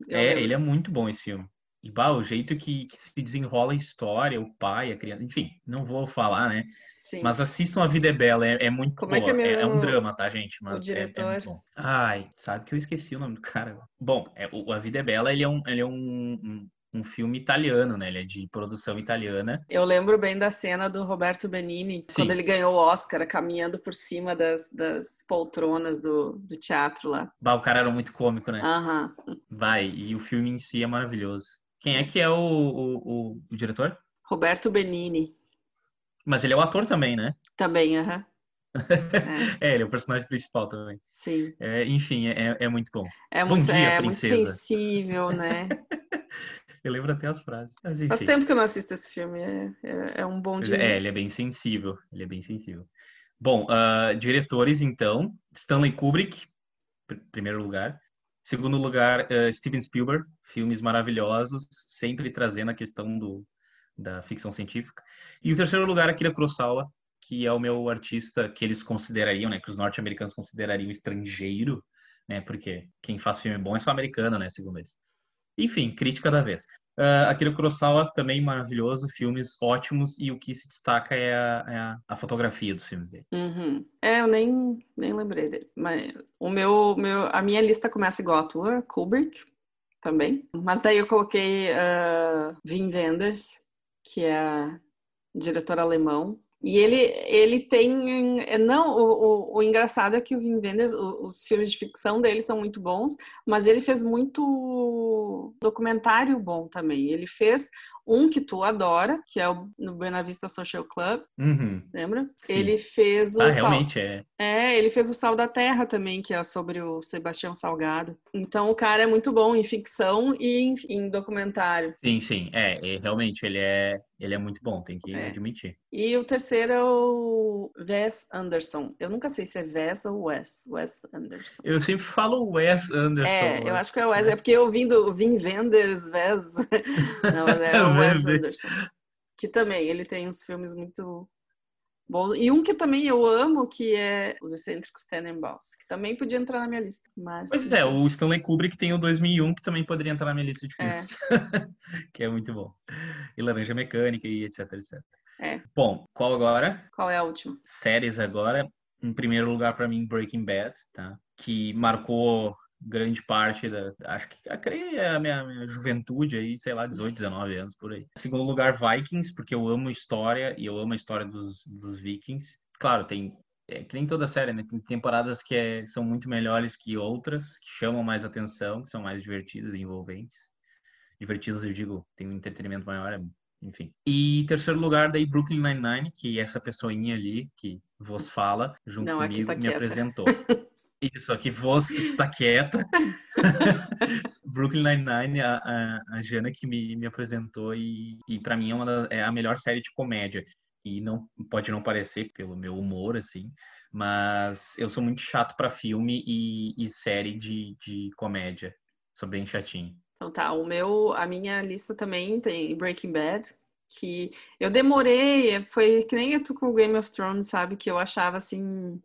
É, ele é muito bom esse filme. E bah, o jeito que, que, se desenrola a história, o pai, a criança, enfim, não vou falar, né? Sim. Mas assistam A Vida é Bela, é, é muito Como boa. É, que é, meu... é, é, um drama, tá, gente? Mas o diretor... É, é bom. Ai, sabe que eu esqueci o nome do cara. Bom, é, o A Vida é Bela, ele é um, ele é um, um, um, filme italiano, né? Ele é de produção italiana. Eu lembro bem da cena do Roberto Benini, Sim. quando ele ganhou o Oscar, caminhando por cima das, das poltronas do, do teatro lá. Bah, o cara era muito cômico, né? Aham. Vai, e o filme em si é maravilhoso. Quem é que é o, o, o, o diretor? Roberto Benini. Mas ele é o ator também, né? Também, aham. Uhum. É. é. ele é o personagem principal também. Sim. É, enfim, é, é muito bom. É bom muito, dia, é muito sensível, né? eu lembro até as frases. Faz tempo que eu não assisto esse filme. É, é, é um bom dia. É, ele é bem sensível. Ele é bem sensível. Bom, uh, diretores, então. Stanley Kubrick, pr primeiro lugar. Segundo lugar, uh, Steven Spielberg, filmes maravilhosos, sempre trazendo a questão do, da ficção científica. E o terceiro lugar, Akira Kurosawa, que é o meu artista que eles considerariam, né, que os norte-americanos considerariam estrangeiro, né, porque quem faz filme bom é só americano, né, segundo eles. Enfim, crítica da vez. Uh, Akira Kurosawa também maravilhoso, filmes ótimos e o que se destaca é a, é a, a fotografia dos filmes dele. Uhum. É, eu nem, nem lembrei dele. Mas o meu, meu, a minha lista começa igual a tua, Kubrick também. Mas daí eu coloquei uh, Wim Wenders, que é diretor alemão. E ele, ele tem. É, não, o, o, o engraçado é que o Wim Wenders, os filmes de ficção dele são muito bons, mas ele fez muito documentário bom também. Ele fez um que tu adora, que é o no Buena Vista Social Club. Uhum. Lembra? Sim. Ele fez o. Ah, Sal... realmente é. É, ele fez o Sal da Terra também, que é sobre o Sebastião Salgado. Então o cara é muito bom em ficção e em, em documentário. Sim, sim. É, é, realmente ele é, ele é muito bom, tem que É. admitir. E o terceiro é o Wes Anderson. Eu nunca sei se é Wes ou Wes. Wes Anderson. Eu sempre falo Wes Anderson. É, eu acho que é Wes. É porque eu vim do Vim Wenders, Wes. Não, mas é o Wes. Anderson. Que também, ele tem uns filmes muito bons. E um que também eu amo, que é Os Excêntricos Tenenbaums, que também podia entrar na minha lista. Mas, Pois é, o Stanley Kubrick tem o 2001, que também poderia entrar na minha lista de É. filmes. que é muito bom. E Laranja Mecânica e etc, etc. É. Bom, qual agora? Qual é a última? Séries agora. Em primeiro lugar, para mim, Breaking Bad, tá? Que marcou grande parte da. Acho que creio é a minha, minha juventude aí, sei lá, 18, 19 anos por aí. Em segundo lugar, Vikings, porque eu amo história e eu amo a história dos, dos Vikings. Claro, tem. É que nem toda série, né? Tem temporadas que é- são muito melhores que outras, que chamam mais atenção, que são mais divertidas e envolventes. Divertidas, eu digo, tem um entretenimento maior, é- enfim. E terceiro lugar, daí Brooklyn Nine-Nine, que essa pessoinha ali que vos fala, junto Não, aqui comigo, tá me apresentou. Isso, aqui vos está quieta. Brooklyn Nine-Nine, a, a, a Jana que me, me apresentou e, e para mim é, uma da- é a melhor série de comédia. E não pode não parecer pelo meu humor, assim, mas eu sou muito chato para filme e, e série de, de comédia. Sou bem chatinho. Então tá, o meu, a minha lista também tem Breaking Bad, que eu demorei, foi que nem tu com Game of Thrones, sabe? Que eu achava assim,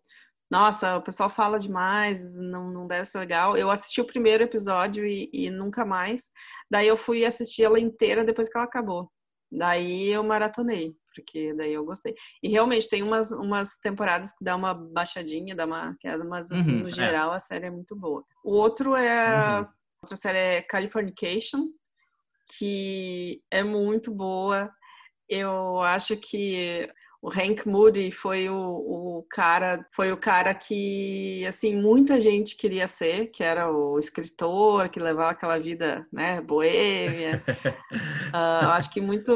nossa, o pessoal fala demais, não, não deve ser legal. Eu assisti o primeiro episódio e, e nunca mais. Daí eu fui assistir ela inteira depois que ela acabou. Daí eu maratonei, porque daí eu gostei. E realmente tem umas, umas temporadas que dá uma baixadinha, dá uma queda, mas assim, Uhum, no é. geral a série é muito boa. O outro é Uhum. outra série é Californication, que é muito boa. Eu acho que o Hank Moody foi o, o cara, foi o cara que assim muita gente queria ser, que era o escritor que levava aquela vida, né, boêmia. Eu acho que muito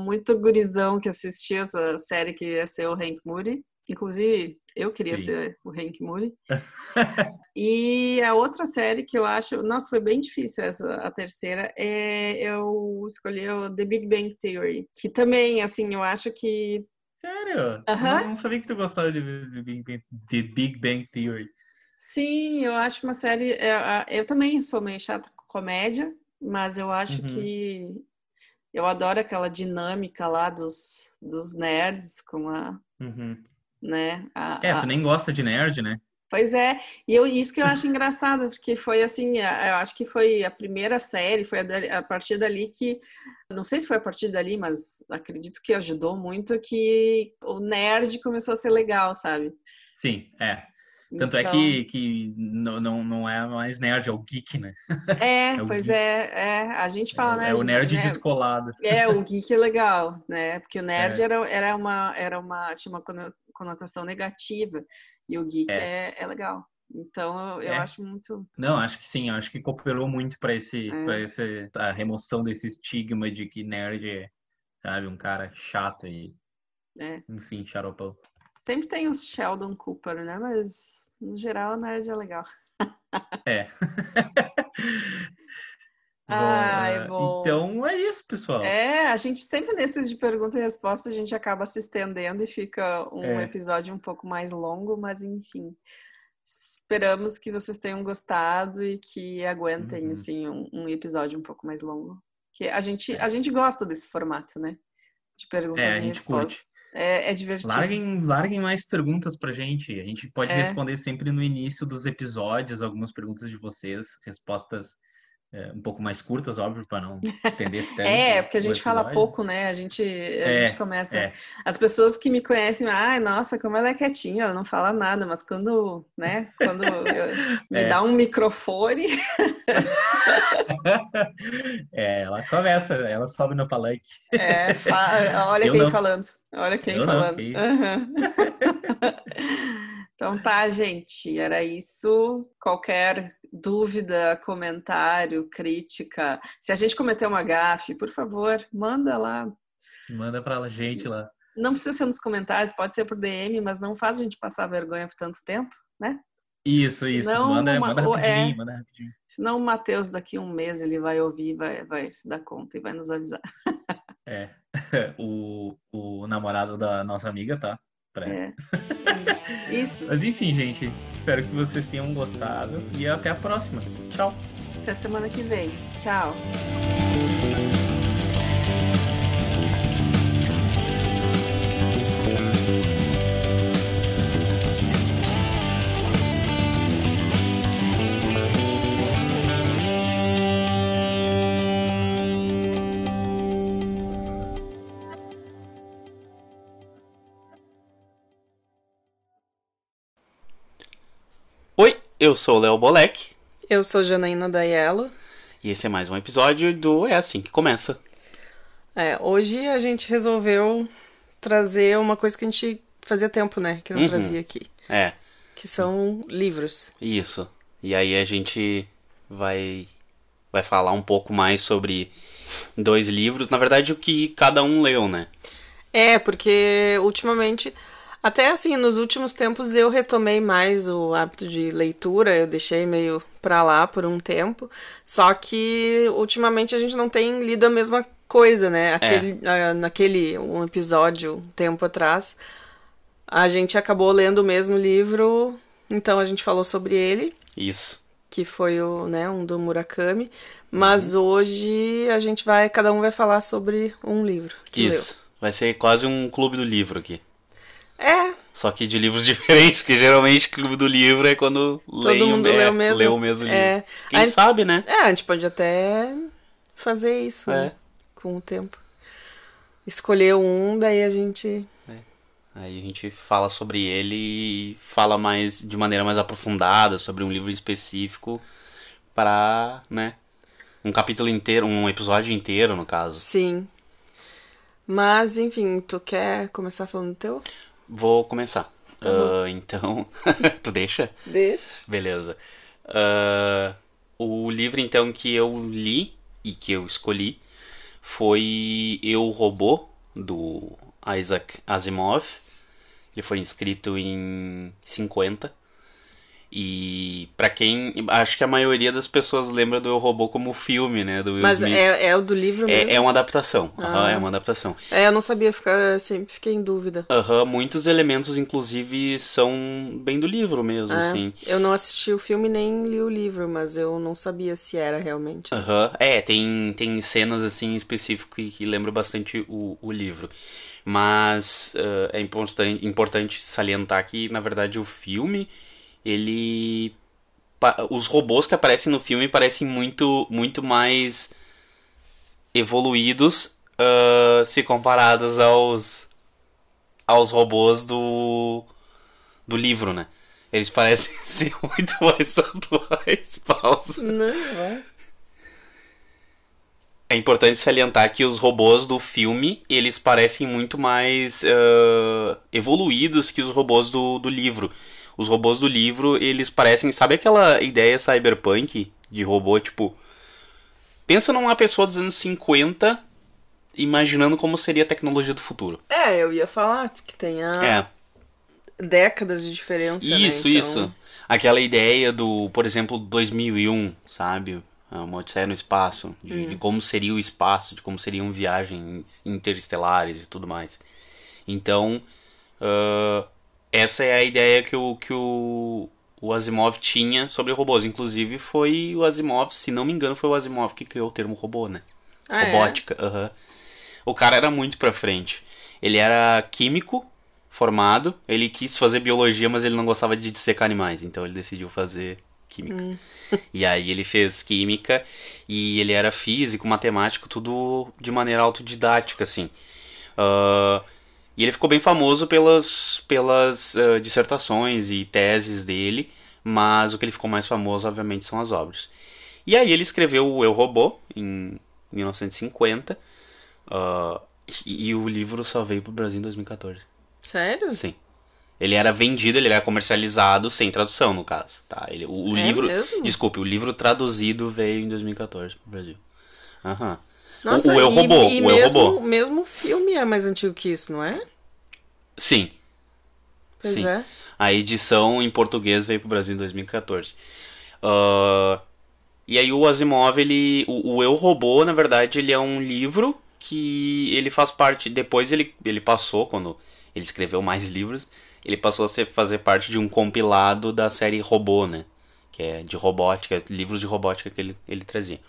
muito gurizão que assistia essa série queria ser o Hank Moody. Inclusive, eu queria Sim. ser o Hank Moody. E a outra série que eu acho, nossa, foi bem difícil essa, a terceira, é eu escolhi o The Big Bang Theory, que também, assim, eu acho que Sério? Aham. Eu não sabia que tu gostava de, de Big Bang, de Big Bang Theory. Sim, eu acho uma série. é, Eu também sou meio chata com comédia, mas eu acho Uhum. que eu adoro aquela dinâmica lá dos, dos nerds com a, Uhum. né? a- É, a- tu nem gosta de nerd, né? Pois é, e eu, isso que eu acho engraçado, porque foi assim, a- eu acho que foi a primeira série, foi a, a partir dali que, não sei se foi a partir dali, mas acredito que ajudou muito que o nerd começou a ser legal, sabe? Sim, é. Tanto é Então, que, que não, não, não é mais nerd, é o geek, né? É, é pois é, é, a gente fala, é, né? é o nerd né, descolado. É, o geek é legal, né? Porque o nerd É. era, era uma, era uma, tinha uma conotação negativa e o geek É. é, é legal. Então eu, É. acho muito. Não, acho que sim, acho que cooperou muito para esse, É. para esse, a remoção desse estigma de que nerd é, sabe, um cara chato e, É. enfim, xaropão. Sempre tem os Sheldon Cooper, né? Mas no geral nerd é legal. É. Ah, é bom. Então é isso, pessoal. É, a gente sempre nesses de pergunta e resposta a gente acaba se estendendo e fica um É. episódio um pouco mais longo, mas enfim. Esperamos que vocês tenham gostado e que aguentem Uhum. assim um, um episódio um pouco mais longo. Que a gente É. a gente gosta desse formato, né? De perguntas É, e respostas. É, é divertido. Larguem, larguem mais perguntas pra gente. A gente pode É. responder sempre no início dos episódios algumas perguntas de vocês, respostas eh, um pouco mais curtas, óbvio, para não estender tanto. É, porque a gente fala episódio. pouco, né? A gente, a É, gente começa. é. As pessoas que me conhecem, ai, nossa, como ela é quietinha, ela não fala nada, mas quando, né, quando eu- me É. dá um microfone, É, ela começa, ela sobe no palanque. é, fa- olha Eu quem não. falando, olha quem Eu não, falando. Aham. Então tá, gente, era isso. Qualquer dúvida, comentário, crítica, se a gente cometeu uma gafe, por favor, manda lá. Manda pra gente lá. Não precisa ser nos comentários, pode ser por DM, mas não faz a gente passar vergonha por tanto tempo, né? Isso, isso. Não, manda, uma- manda rapidinho, é- manda rapidinho. Senão o Matheus daqui a um mês ele vai ouvir, vai, vai se dar conta e vai nos avisar. É. O, o namorado da nossa amiga, tá? Pra- É. Isso. Mas enfim, gente. Espero que vocês tenham gostado. E até a próxima. Tchau. Até semana que vem. Tchau. Eu sou o Léo Bolek Eu sou Janaína Daiello. e esse é mais um episódio do É Assim Que Começa. É, hoje a gente resolveu trazer uma coisa que a gente fazia tempo, né? Que não Uhum. trazia aqui. É, Que são livros. isso. E aí a gente vai vai falar um pouco mais sobre dois livros, na verdade o que cada um leu, né? É, porque ultimamente, até assim, nos últimos tempos eu retomei mais o hábito de leitura, eu deixei meio pra lá por um tempo, só que ultimamente a gente não tem lido a mesma coisa, né? Aquele, ah, naquele um episódio, um tempo atrás, a gente acabou lendo o mesmo livro, então a gente falou sobre ele, Isso. que foi o, né, um do Murakami, mas hoje a gente vai, cada um vai falar sobre um livro que Isso. Vai ser quase um clube do livro aqui. É, Só que de livros diferentes, porque geralmente clube do livro é quando leem mundo é, lê o mesmo. lê o mesmo livro. É. Quem Aí- sabe, né? É, a gente pode até fazer isso É. né, com o tempo. Escolher um, daí a gente. Aí a gente fala sobre ele e fala mais de maneira mais aprofundada sobre um livro específico para, né, um capítulo inteiro, um episódio inteiro, no caso. Sim. Mas, enfim, tu quer começar falando do teu? Vou começar. Tá. Ah, então, tu deixa? Deixa. Beleza. Ah, o livro então que eu li e que eu escolhi foi Eu Robô do Isaac Asimov. Ele foi escrito em 50 E para quem. Acho que a maioria das pessoas lembra do Eu Robô como filme, né? Do Will Mas Smith. é, é o do livro mesmo? É, é uma adaptação. Ah. é uma adaptação. É, eu não sabia, ficar, sempre fiquei em dúvida. Aham, muitos elementos, inclusive, são bem do livro mesmo, É, assim. Eu não assisti o filme nem li o livro, mas eu não sabia se era realmente. Aham, É, tem, tem cenas assim específicas que, que lembram bastante o, o livro. Mas eh, é importante, importante salientar que, na verdade, o filme, ele. Os robôs que aparecem no filme parecem muito, muito mais evoluídos ah, se comparados aos, aos robôs do, do livro, né? Eles parecem ser muito mais atuais, pausa. Não, vai. É importante salientar que os robôs do filme, eles parecem muito mais ah, evoluídos que os robôs do, do livro. Os robôs do livro, eles parecem... Sabe aquela ideia cyberpunk de robô, tipo... Pensa numa pessoa dos anos 50 imaginando como seria a tecnologia do futuro. É, eu ia falar que tem a É, décadas de diferença, né? Isso, Então, isso. Aquela ideia do, por exemplo, 2001, sabe? A Uma Odisseia no espaço, de, de como seria o espaço, de como seriam viagens interestelares e tudo mais. Então, ah, essa é a ideia que o, que o, o Asimov tinha sobre robôs. Inclusive, foi o Asimov, se não me engano, foi o Asimov que criou o termo robô, né? Ah, é? Robótica, aham. O cara era muito pra frente. Ele era químico formado, ele quis fazer biologia, mas ele não gostava de dissecar animais, então ele decidiu fazer química. E aí ele fez química e ele era físico, matemático, tudo de maneira autodidática, assim. Ah, e ele ficou bem famoso pelas, pelas ah, dissertações e teses dele, mas o que ele ficou mais famoso, obviamente, são as obras. E aí ele escreveu o Eu Robô, em 1950, ah, e, e o livro só veio pro Brasil em 2014. Sério? Sim. Ele era vendido, ele era comercializado sem tradução, no caso. Tá? Ele, o, o É livro. mesmo? Desculpe, o livro traduzido veio em 2014 pro Brasil. Aham. Nossa, o, o Eu Robô, e o Eu mesmo, Robô. mesmo filme é mais antigo que isso, não é? Sim. Pois Sim. é. A edição em português veio pro Brasil em 2014. Ah, e aí o Asimov, ele, o, o Eu Robô, na verdade, ele é um livro que ele faz parte. Depois ele, ele passou, quando ele escreveu mais livros, ele passou a ser, fazer parte de um compilado da série Robô, né? Que é de robótica, livros de robótica que ele, ele trazia.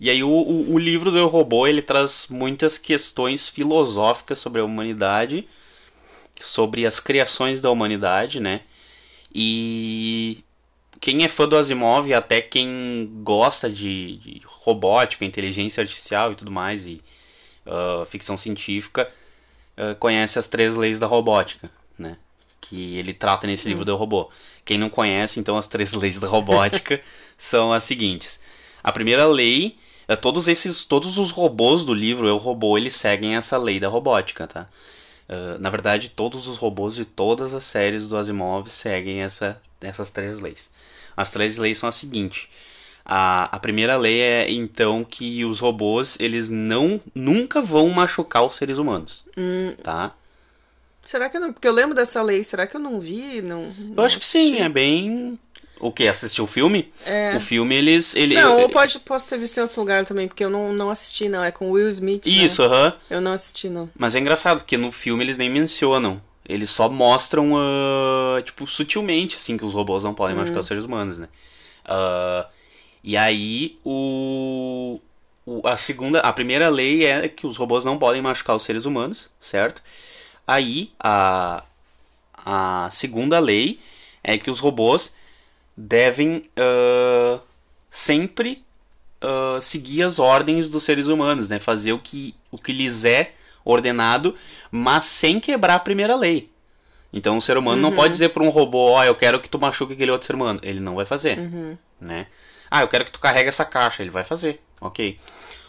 E aí o, o, o livro do Eu Robô, ele traz muitas questões filosóficas sobre a humanidade, sobre as criações da humanidade, né? E quem é fã do Asimov, e até quem gosta de, de robótica, inteligência artificial e tudo mais, e ah, ficção científica, ah, conhece as três leis da robótica, né? Que ele trata nesse livro do Eu Robô. Quem não conhece, então, as três leis da robótica são as seguintes. A primeira lei, é, todos esses, todos os robôs do livro Eu Robô, eles seguem essa lei da robótica, tá? Ah, na verdade, todos os robôs de todas as séries do Asimov seguem essa, essas três leis. As três leis são as seguintes. A, a primeira lei é, então, que os robôs, eles não, nunca vão machucar os seres humanos, Hum, tá? será que eu não. Porque eu lembro dessa lei, será que eu não vi? Não, Eu não acho que sim, é bem... O que? Assistiu o filme? É. O filme, eles... Ele, Não, eu- eu pode, posso ter visto em outro lugar também, porque eu não, não assisti, não. É com Will Smith. né? Isso, aham. Eu não assisti, não. Mas é engraçado, porque no filme eles nem mencionam. Eles só mostram, ah, tipo, sutilmente, assim, que os robôs não podem machucar os seres humanos, né? Ah, e aí, o, o- A segunda... A primeira lei é que os robôs não podem machucar os seres humanos, certo? Aí, a... A segunda lei é que os robôs devem ah, sempre ah, seguir as ordens dos seres humanos, né? Fazer o que, o que lhes é ordenado, mas sem quebrar a primeira lei. Então o ser humano não pode dizer para um robô, ó, eu quero que tu machuque aquele outro ser humano. Ele não vai fazer, né? Ah, eu quero que tu carregue essa caixa. Ele vai fazer, ok.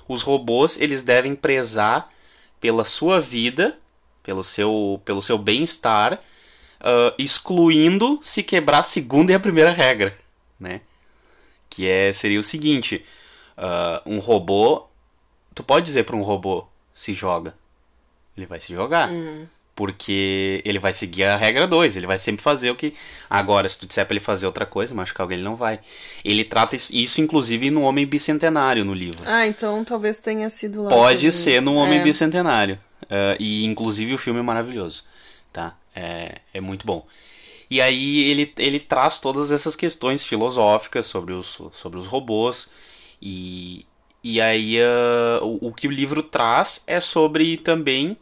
Os robôs, eles devem prezar pela sua vida, pelo seu, pelo seu bem-estar, ah, excluindo se quebrar a segunda e a primeira regra, né? Que é, seria o seguinte, ah, um robô, tu pode dizer para um robô, se joga, ele vai se jogar, Porque ele vai seguir a regra 2, ele vai sempre fazer o que. Agora, se tu disser pra ele fazer outra coisa, machucar alguém, ele não vai. Ele trata isso, inclusive, no Homem Bicentenário no livro. Ah, então talvez tenha sido lá. Pode ser no Homem É. Bicentenário. Uh, e inclusive o filme é maravilhoso. Tá? É, é muito bom. E aí ele, ele traz todas essas questões filosóficas sobre os, sobre os robôs. E, e aí uh, o, o que o livro traz é sobre também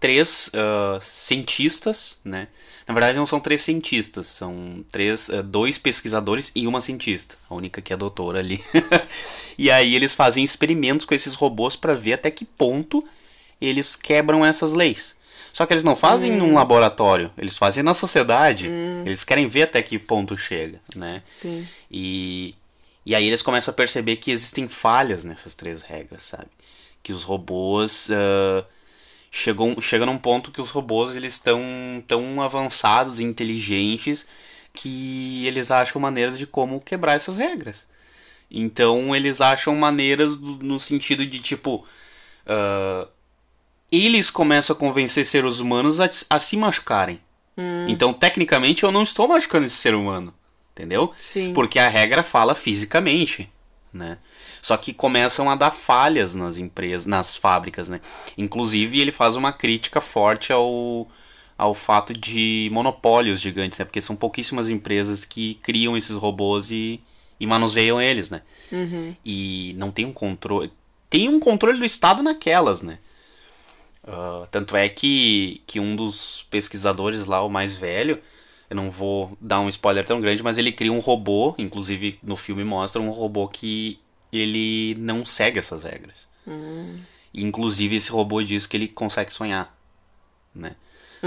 três uh, cientistas, né? Na verdade não são três cientistas, são três, uh, dois pesquisadores e uma cientista, a única que é doutora ali. e aí eles fazem experimentos com esses robôs para ver até que ponto eles quebram essas leis. Só que eles não fazem num laboratório, eles fazem na sociedade. Eles querem ver até que ponto chega, né? Sim. E, e aí eles começam a perceber que existem falhas nessas três regras, sabe? Que os robôs uh, chegam, chegam num ponto que os robôs eles estão tão avançados e inteligentes que eles acham maneiras de como quebrar essas regras. Então eles acham maneiras do- no sentido de tipo. uh, eles começam a convencer seres humanos a, a se machucarem. Então, tecnicamente, eu não estou machucando esse ser humano. Entendeu? Sim. Porque a regra fala fisicamente, né? Só que começam a dar falhas nas empresas, nas fábricas, né? Inclusive, ele faz uma crítica forte ao, ao fato de monopólios gigantes, né? Porque são pouquíssimas empresas que criam esses robôs e, e manuseiam eles, né? E não tem um controle... Tem um controle do Estado naquelas, né? Ah, tanto é que, que um dos pesquisadores lá, o mais velho, eu não vou dar um spoiler tão grande, mas ele cria um robô, inclusive no filme mostra um robô que ele não segue essas regras. Inclusive esse robô diz que ele consegue sonhar, né?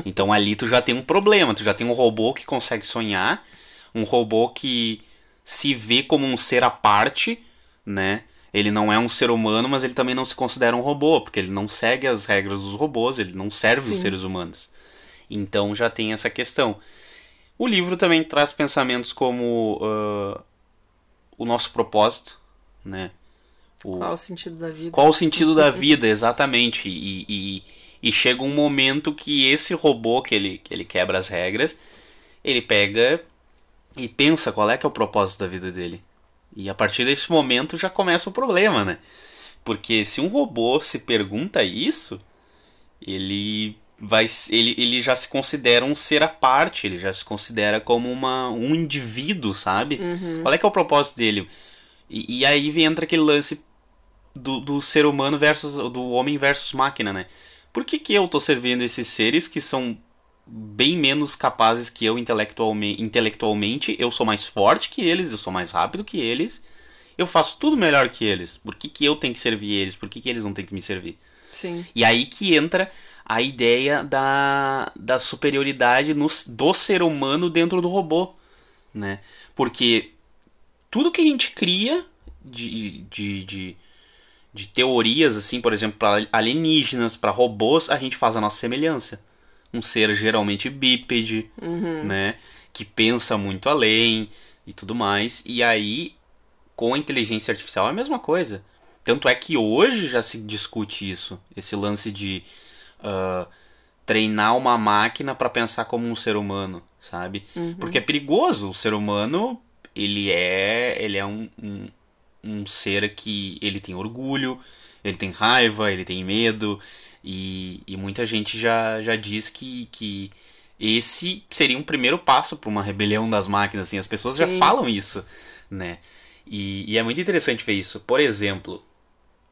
Então ali tu já tem um problema, tu já tem um robô que consegue sonhar, um robô que se vê como um ser à parte, né? Ele não é um ser humano, mas ele também não se considera um robô, porque ele não segue as regras dos robôs, ele não serve os Sim. seres humanos. Então já tem essa questão. O livro também traz pensamentos como ah, o nosso propósito, né? O, Qual o sentido da vida? qual o sentido da vida, exatamente? E, e, e chega um momento que esse robô que ele, que ele quebra as regras, ele pega e pensa qual é que é o propósito da vida dele. E a partir desse momento já começa o problema, né? Porque se um robô se pergunta isso, ele vai ele, ele já se considera um ser à parte, ele já se considera como uma, um indivíduo, sabe? Qual é que é o propósito dele? E, e aí entra aquele lance do, do ser humano versus do homem versus máquina, né? Por que, que eu tô servindo esses seres que são bem menos capazes que eu intelectualmente, intelectualmente? Eu sou mais forte que eles, eu sou mais rápido que eles, eu faço tudo melhor que eles. Por que, que eu tenho que servir eles? Por que, que eles não têm que me servir? Sim. E aí que entra a ideia da, da superioridade no, do ser humano dentro do robô, né? Porque tudo que a gente cria de, de, de, de teorias, assim, por exemplo, para alienígenas, para robôs, a gente faz a nossa semelhança. Um ser geralmente bípede, né? Que pensa muito além e tudo mais. E aí, com a inteligência artificial é a mesma coisa. Tanto é que hoje já se discute isso. Esse lance de ah, treinar uma máquina para pensar como um ser humano, sabe? Porque é perigoso. O ser humano, ele é, ele é um, um, um ser que ele tem orgulho, ele tem raiva, ele tem medo. E, e muita gente já, já diz que, que esse seria um primeiro passo para uma rebelião das máquinas. Assim, as pessoas já Sim. falam isso, né? E, e é muito interessante ver isso. Por exemplo,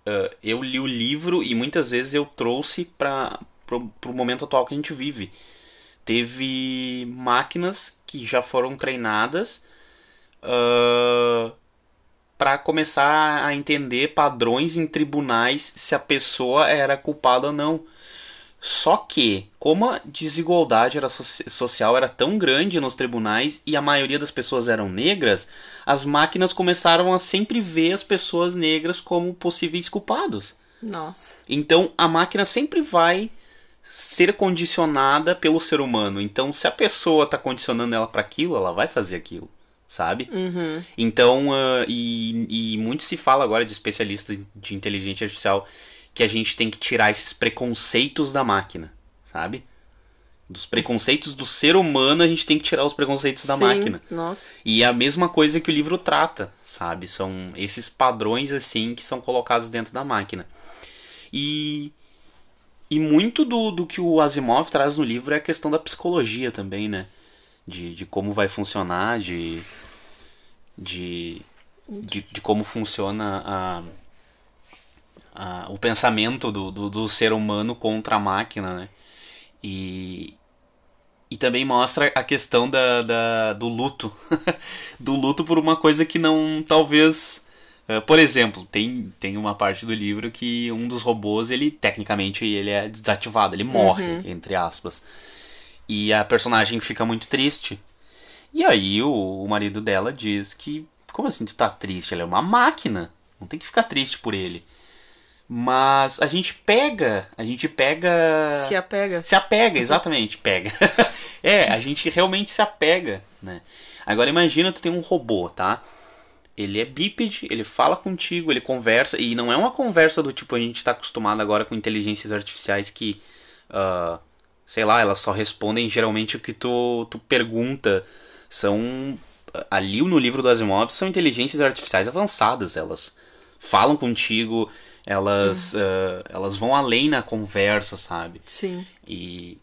ah, eu li o livro e muitas vezes eu trouxe para o momento atual que a gente vive. Teve máquinas que já foram treinadas para começar a entender padrões em tribunais se a pessoa era culpada ou não. Só que, como a desigualdade era soci- social era tão grande nos tribunais e a maioria das pessoas eram negras, as máquinas começaram a sempre ver as pessoas negras como possíveis culpados. Nossa. Então a máquina sempre vai ser condicionada pelo ser humano. Então se a pessoa está condicionando ela para aquilo, ela vai fazer aquilo, sabe? Uhum. Então, ah, e, e muito se fala agora de especialistas de inteligência artificial que a gente tem que tirar esses preconceitos da máquina, sabe? Dos preconceitos do ser humano, a gente tem que tirar os preconceitos da Sim, máquina. Nossa. E é a mesma coisa que o livro trata, sabe? São esses padrões assim que são colocados dentro da máquina. E e muito do, do que o Asimov traz no livro é a questão da psicologia também, né? De, de como vai funcionar, de, de, de, de como funciona a, a, o pensamento do, do, do ser humano contra a máquina, né? E, e também mostra a questão da, da do luto. do luto por uma coisa que não, talvez... Uh, por exemplo, tem, tem uma parte do livro que um dos robôs, ele tecnicamente ele é desativado, ele morre, Uhum. entre aspas. E a personagem fica muito triste. E aí o, o marido dela diz que, como assim tu tá triste? Ele é uma máquina, não tem que ficar triste por ele. Mas a gente pega, a gente pega... Se apega. Se apega, exatamente, pega. é, a gente realmente se apega, né? Agora imagina tu tem um robô, tá? Ele é bípede, ele fala contigo, ele conversa, e não é uma conversa do tipo a gente tá acostumado agora com inteligências artificiais que, ah, sei lá, elas só respondem geralmente o que tu, tu pergunta. São, ali no livro do Asimov, são inteligências artificiais avançadas, elas falam contigo, elas, ah, elas vão além na conversa, sabe? Sim. E,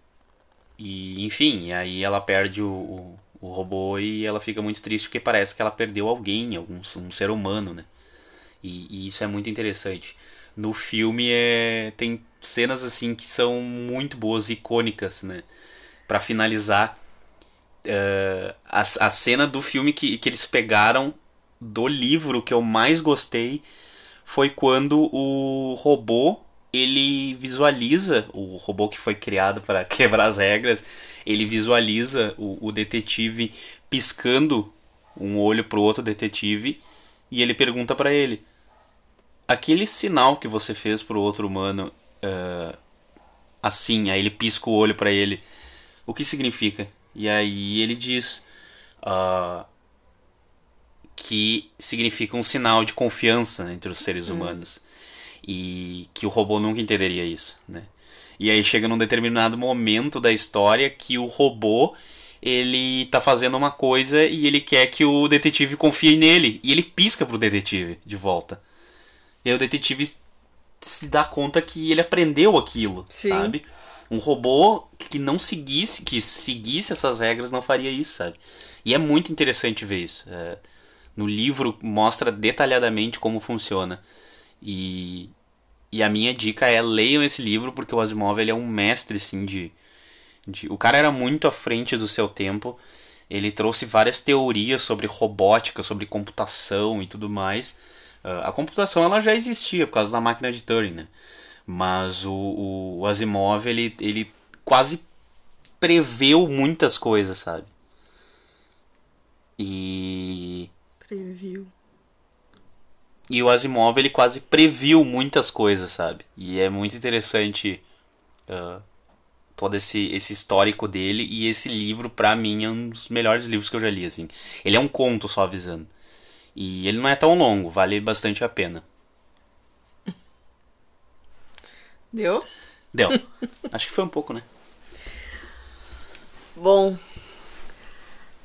e enfim, e aí ela perde o, o, o robô e ela fica muito triste porque parece que ela perdeu alguém, algum, um ser humano, né? E, e isso é muito interessante. No filme é, tem cenas assim que são muito boas, icônicas, né? Pra finalizar, eh, a, a cena do filme que, que eles pegaram do livro que eu mais gostei foi quando o robô ele visualiza o robô que foi criado para quebrar as regras ele visualiza o, o detetive piscando um olho pro outro detetive e ele pergunta para ele aquele sinal que você fez pro outro humano eh, assim aí ele pisca o olho para ele o que significa e aí ele diz ah, que significa um sinal de confiança entre os seres humanos e que o robô nunca entenderia isso, né? E aí chega num determinado momento da história que o robô ele tá fazendo uma coisa e ele quer que o detetive confie nele e ele pisca pro detetive de volta. E aí o detetive se dá conta que ele aprendeu aquilo, Sim. sabe? Um robô que não seguisse, que seguisse essas regras não faria isso, sabe? E é muito interessante ver isso. É, no livro mostra detalhadamente como funciona. E, e a minha dica é leiam esse livro porque o Asimov ele é um mestre assim de, de o cara era muito à frente do seu tempo. Ele trouxe várias teorias sobre robótica, sobre computação e tudo mais. Ah, a computação ela já existia por causa da máquina de Turing, né? Mas o, o, Asimov ele, ele quase preveu muitas coisas, sabe? E Preview. E o Asimov ele quase previu muitas coisas, sabe? E é muito interessante ah, todo esse, esse histórico dele. E esse livro, pra mim, é um dos melhores livros que eu já li, assim. Ele é um conto, só avisando. E ele não é tão longo, vale bastante a pena. Deu? Deu. Acho que foi um pouco, né? Bom.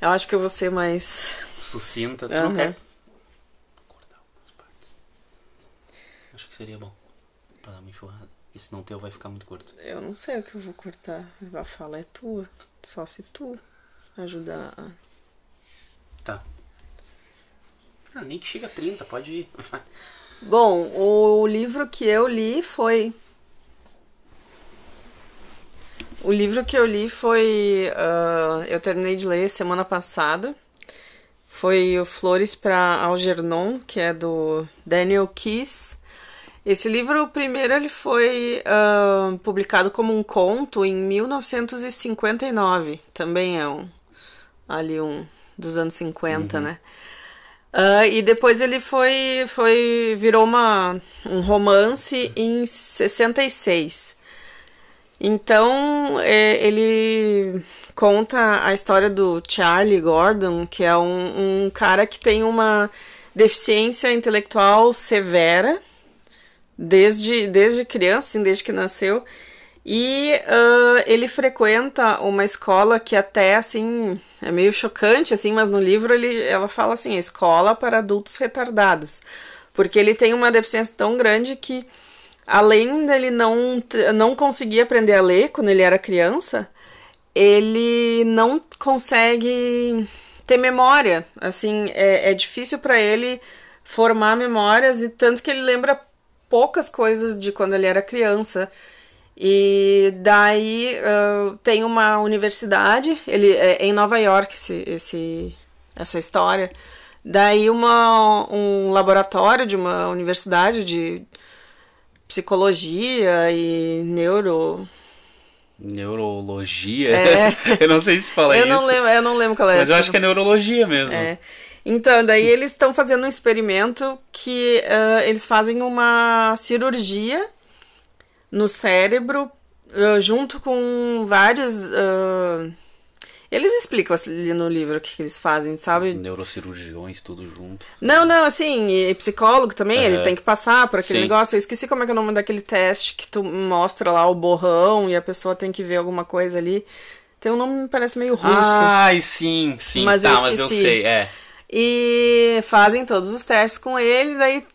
Eu acho que eu vou ser mais. Sucinta. Tu não quer cortar algumas partes? Acho que seria bom. Pra dar uma enxurrada. Porque senão o teu vai ficar muito curto. Eu não sei o que eu vou cortar. A fala é tua. Só se tu ajudar a. Tá. Ah, nem que chega a 30, pode ir. Bom, o livro que eu li foi. O livro que eu li foi. ah, eu terminei de ler semana passada. Foi o Flores para Algernon, que é do Daniel Keyes. Esse livro, primeiro, ele foi ah, publicado como um conto em 1959. Também é um ali um dos anos 50, né? Ah, e depois ele foi, foi virou uma, um romance em 66. Então, é, ele conta a história do Charlie Gordon, que é um, um cara que tem uma deficiência intelectual severa desde, desde criança, assim, desde que nasceu. E uh, ele frequenta uma escola que até assim é meio chocante, assim, mas no livro ele, ela fala assim, escola para adultos retardados, porque ele tem uma deficiência tão grande que além dele não não conseguir aprender a ler quando ele era criança, ele não consegue ter memória, assim, é, é difícil para ele formar memórias e tanto que ele lembra poucas coisas de quando ele era criança. E daí uh, tem uma universidade, ele é em Nova York esse, esse, essa história. Daí uma, um laboratório de uma universidade de psicologia e neuro neurologia. É. eu não sei se fala eu isso. Não lembro, eu não lembro qual é. Mas eu acho que é neurologia mesmo. É. Então, daí eles estão fazendo um experimento que uh, eles fazem uma cirurgia no cérebro, uh, junto com vários. Uh, eles explicam ali no livro o que, que, eles fazem, sabe? Neurocirurgiões, tudo junto. Não, não, assim, e psicólogo também, é. ele tem que passar por aquele Sim. negócio. Eu esqueci como é que é o nome daquele teste que tu mostra lá o borrão e a pessoa tem que ver alguma coisa ali. Tem um nome que me parece meio russo. Ai, sim, sim. Mas tá, eu mas eu sei, é. E fazem todos os testes com ele, daí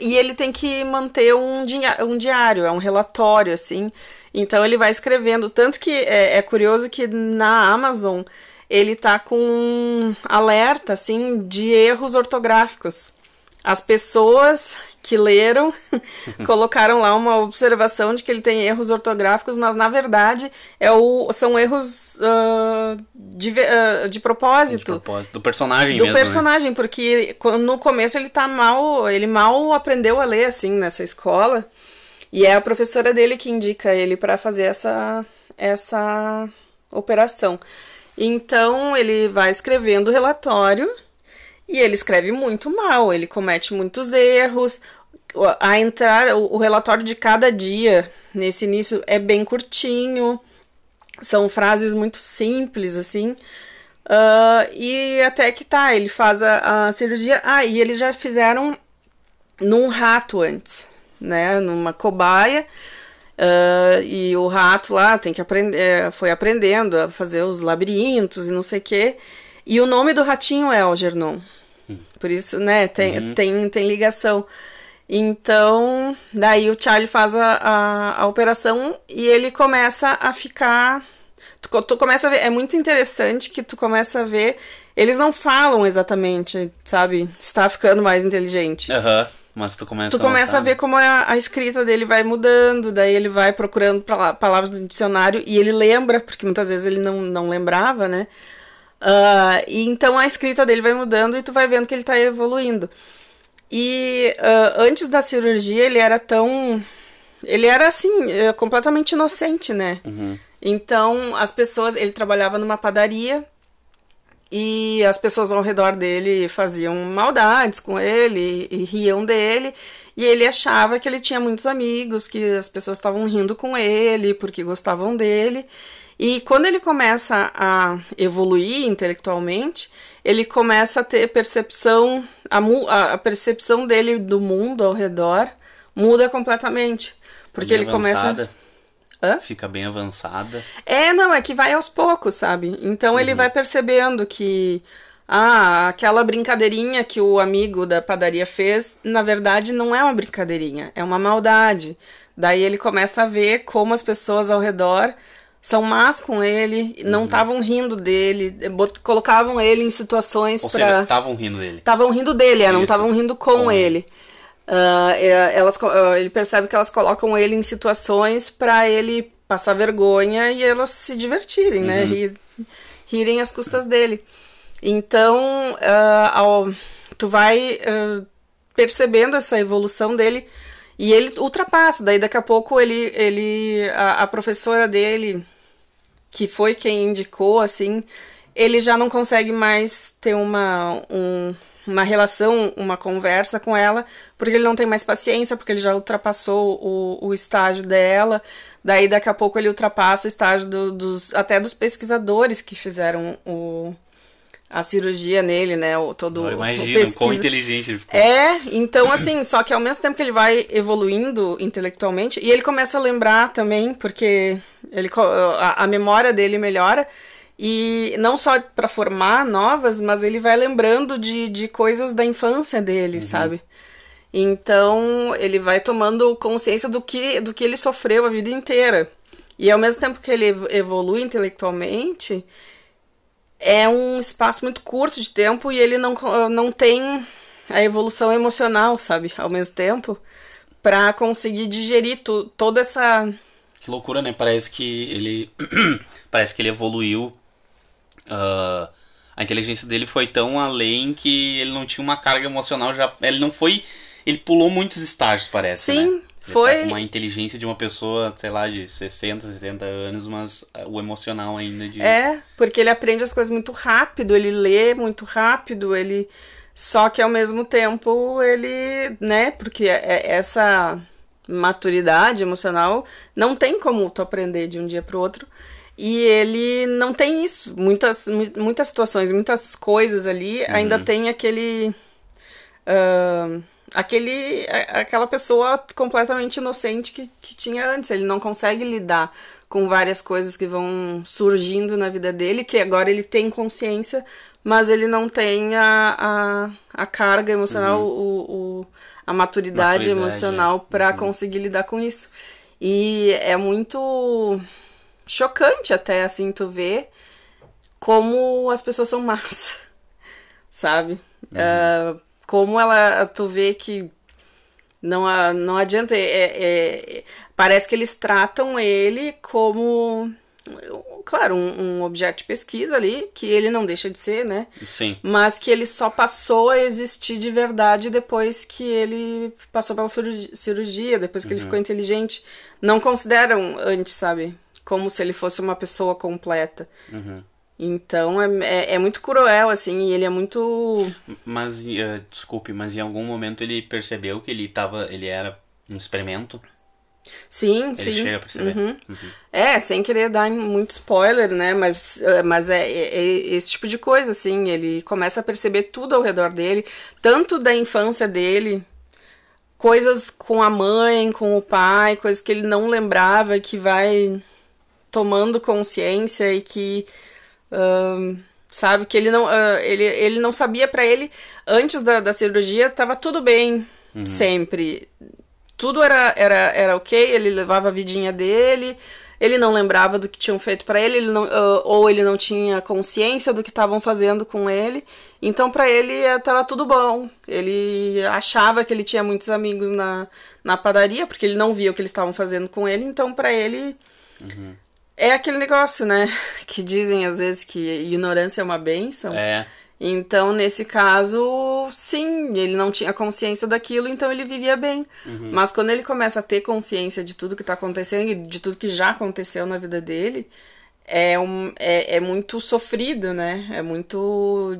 e ele tem que manter um, um diário, é um relatório, assim. Então ele vai escrevendo. Tanto que é, é curioso que na Amazon ele tá com um alerta, assim, de erros ortográficos. As pessoas que leram colocaram lá uma observação de que ele tem erros ortográficos, mas na verdade é o, são erros uh, de, uh, de, propósito. de propósito. Do personagem do mesmo. Do né? personagem, né? porque no começo ele tá mal, ele mal aprendeu a ler assim nessa escola. E é a professora dele que indica ele para fazer essa essa operação. Então ele vai escrevendo o relatório e ele escreve muito mal, ele comete muitos erros. A entrar, o, relatório de cada dia nesse início é bem curtinho, são frases muito simples, assim. Uh, e até que tá, ele faz a, a, cirurgia. Ah, e eles já fizeram num rato antes, né? Numa cobaia. Uh, e o rato lá tem que aprender, é, foi aprendendo a fazer os labirintos e não sei o quê. E o nome do ratinho é Algernon. Por isso, né, tem, uhum. tem, tem ligação. Então, daí o Charlie faz a, a, a, operação e ele começa a ficar. Tu, tu começa a ver. É muito interessante que tu começa a ver. Eles não falam exatamente, sabe? Está ficando mais inteligente. Aham. Uhum. Mas tu começa, tu começa a, ver como a, a, escrita dele vai mudando, daí ele vai procurando palavras do dicionário e ele lembra, porque muitas vezes ele não, não lembrava, né? Uh, e então a escrita dele vai mudando e tu vai vendo que ele está evoluindo. E uh, antes da cirurgia ele era tão. Ele era assim, eh, completamente inocente, né? Uhum. Então as pessoas. Ele trabalhava numa padaria e as pessoas ao redor dele faziam maldades com ele e, e riam dele. E ele achava que ele tinha muitos amigos, que as pessoas estavam rindo com ele porque gostavam dele. E quando ele começa a evoluir intelectualmente, ele começa a ter percepção, a, a percepção dele do mundo ao redor muda completamente. Porque bem ele avançada. começa. Hã? Fica bem avançada. É, não, é que vai aos poucos, sabe? Então uhum. ele vai percebendo que. Ah, aquela brincadeirinha que o amigo da padaria fez, na verdade não é uma brincadeirinha, é uma maldade. Daí ele começa a ver como as pessoas ao redor são más com ele, não estavam uhum. rindo dele, colocavam ele em situações para estavam rindo dele. Estavam rindo dele, é, não estavam rindo com, com ele. Uh, elas, uh, ele percebe que elas colocam ele em situações para ele passar vergonha e elas se divertirem, né? uhum. né? Rir, rirem às custas dele. Então, uh, ao, tu vai percebendo essa evolução dele e ele ultrapassa, daí daqui a pouco ele, ele a, a, professora dele, que foi quem indicou, assim, ele já não consegue mais ter uma, um, uma relação, uma conversa com ela, porque ele não tem mais paciência, porque ele já ultrapassou o, o estágio dela, daí daqui a pouco ele ultrapassa o estágio do, dos, até dos pesquisadores que fizeram o, a cirurgia nele, né? O, todo Eu o imagino pesquisa. quão inteligente ele ficou. É, então assim, só que ao mesmo tempo que ele vai evoluindo intelectualmente, e ele começa a lembrar também, porque ele, a, a memória dele melhora, e não só para formar novas, mas ele vai lembrando de, de coisas da infância dele, sabe? Então ele vai tomando consciência do que, do que ele sofreu a vida inteira. E ao mesmo tempo que ele ev- evolui intelectualmente, é um espaço muito curto de tempo e ele não, co- não tem a evolução emocional, sabe? Ao mesmo tempo, para conseguir digerir tu, toda essa. Que loucura, né? Parece que ele. Parece que ele evoluiu. ah, a inteligência dele foi tão além que ele não tinha uma carga emocional já. Ele não foi. Ele pulou muitos estágios, parece. Sim, né? Ele foi- Tá uma inteligência de uma pessoa, sei lá, de 60, 70 anos, mas ah, o emocional ainda de. É, porque ele aprende as coisas muito rápido, ele lê muito rápido, ele. Só que ao mesmo tempo ele, né? Porque é- é- essa maturidade emocional não tem como tu aprender de um dia para o outro. E ele não tem isso. Muitas, mu- muitas situações, muitas coisas ali ainda tem aquele. ah, aquele aquela pessoa completamente inocente que, que tinha antes. Ele não consegue lidar com várias coisas que vão surgindo na vida dele, que agora ele tem consciência, mas ele não tem a, a, a carga emocional, o, o- a maturidade, Maturidade, emocional é. para Uhum. conseguir lidar com isso. E é muito chocante até assim tu ver como as pessoas são más, sabe? Ah, como ela, tu vê que não, não adianta, é- é- é- parece que eles tratam ele como, claro, um, um objeto de pesquisa ali, que ele não deixa de ser, né? Sim. Mas que ele só passou a existir de verdade depois que ele passou pela cirurgi- cirurgia, depois que ele ficou inteligente. Não consideram antes, sabe? Como se ele fosse uma pessoa completa. Uhum. Então é, é, é muito cruel, assim, e ele é muito. Mas, eh, desculpe, mas em algum momento ele percebeu que ele tava. ele era um experimento? Sim, Ele sim. chega a perceber. Uhum. Uhum. É, sem querer dar muito spoiler, né? Mas, é, mas é, é- é esse tipo de coisa, assim. Ele começa a perceber tudo ao redor dele, tanto da infância dele, coisas com a mãe, com o pai, coisas que ele não lembrava, que vai tomando consciência e que. Sabe, que ele não, ah, ele, ele não sabia pra ele, antes da, da cirurgia, tava tudo bem, sempre tudo era, era, era ok, ele levava a vidinha dele, ele não lembrava do que tinham feito pra ele, ele não, ah, ou ele não tinha consciência do que estavam fazendo com ele. Então pra ele eh, tava tudo bom. Ele achava que ele tinha muitos amigos na, na padaria, porque ele não via o que eles estavam fazendo com ele, então pra ele é aquele negócio, né? Que dizem às vezes que ignorância é uma benção. É. Então, nesse caso, sim, ele não tinha consciência daquilo, então ele vivia bem. Mas quando ele começa a ter consciência de tudo que tá acontecendo e de tudo que já aconteceu na vida dele, é, um, é, é muito sofrido, né? É muito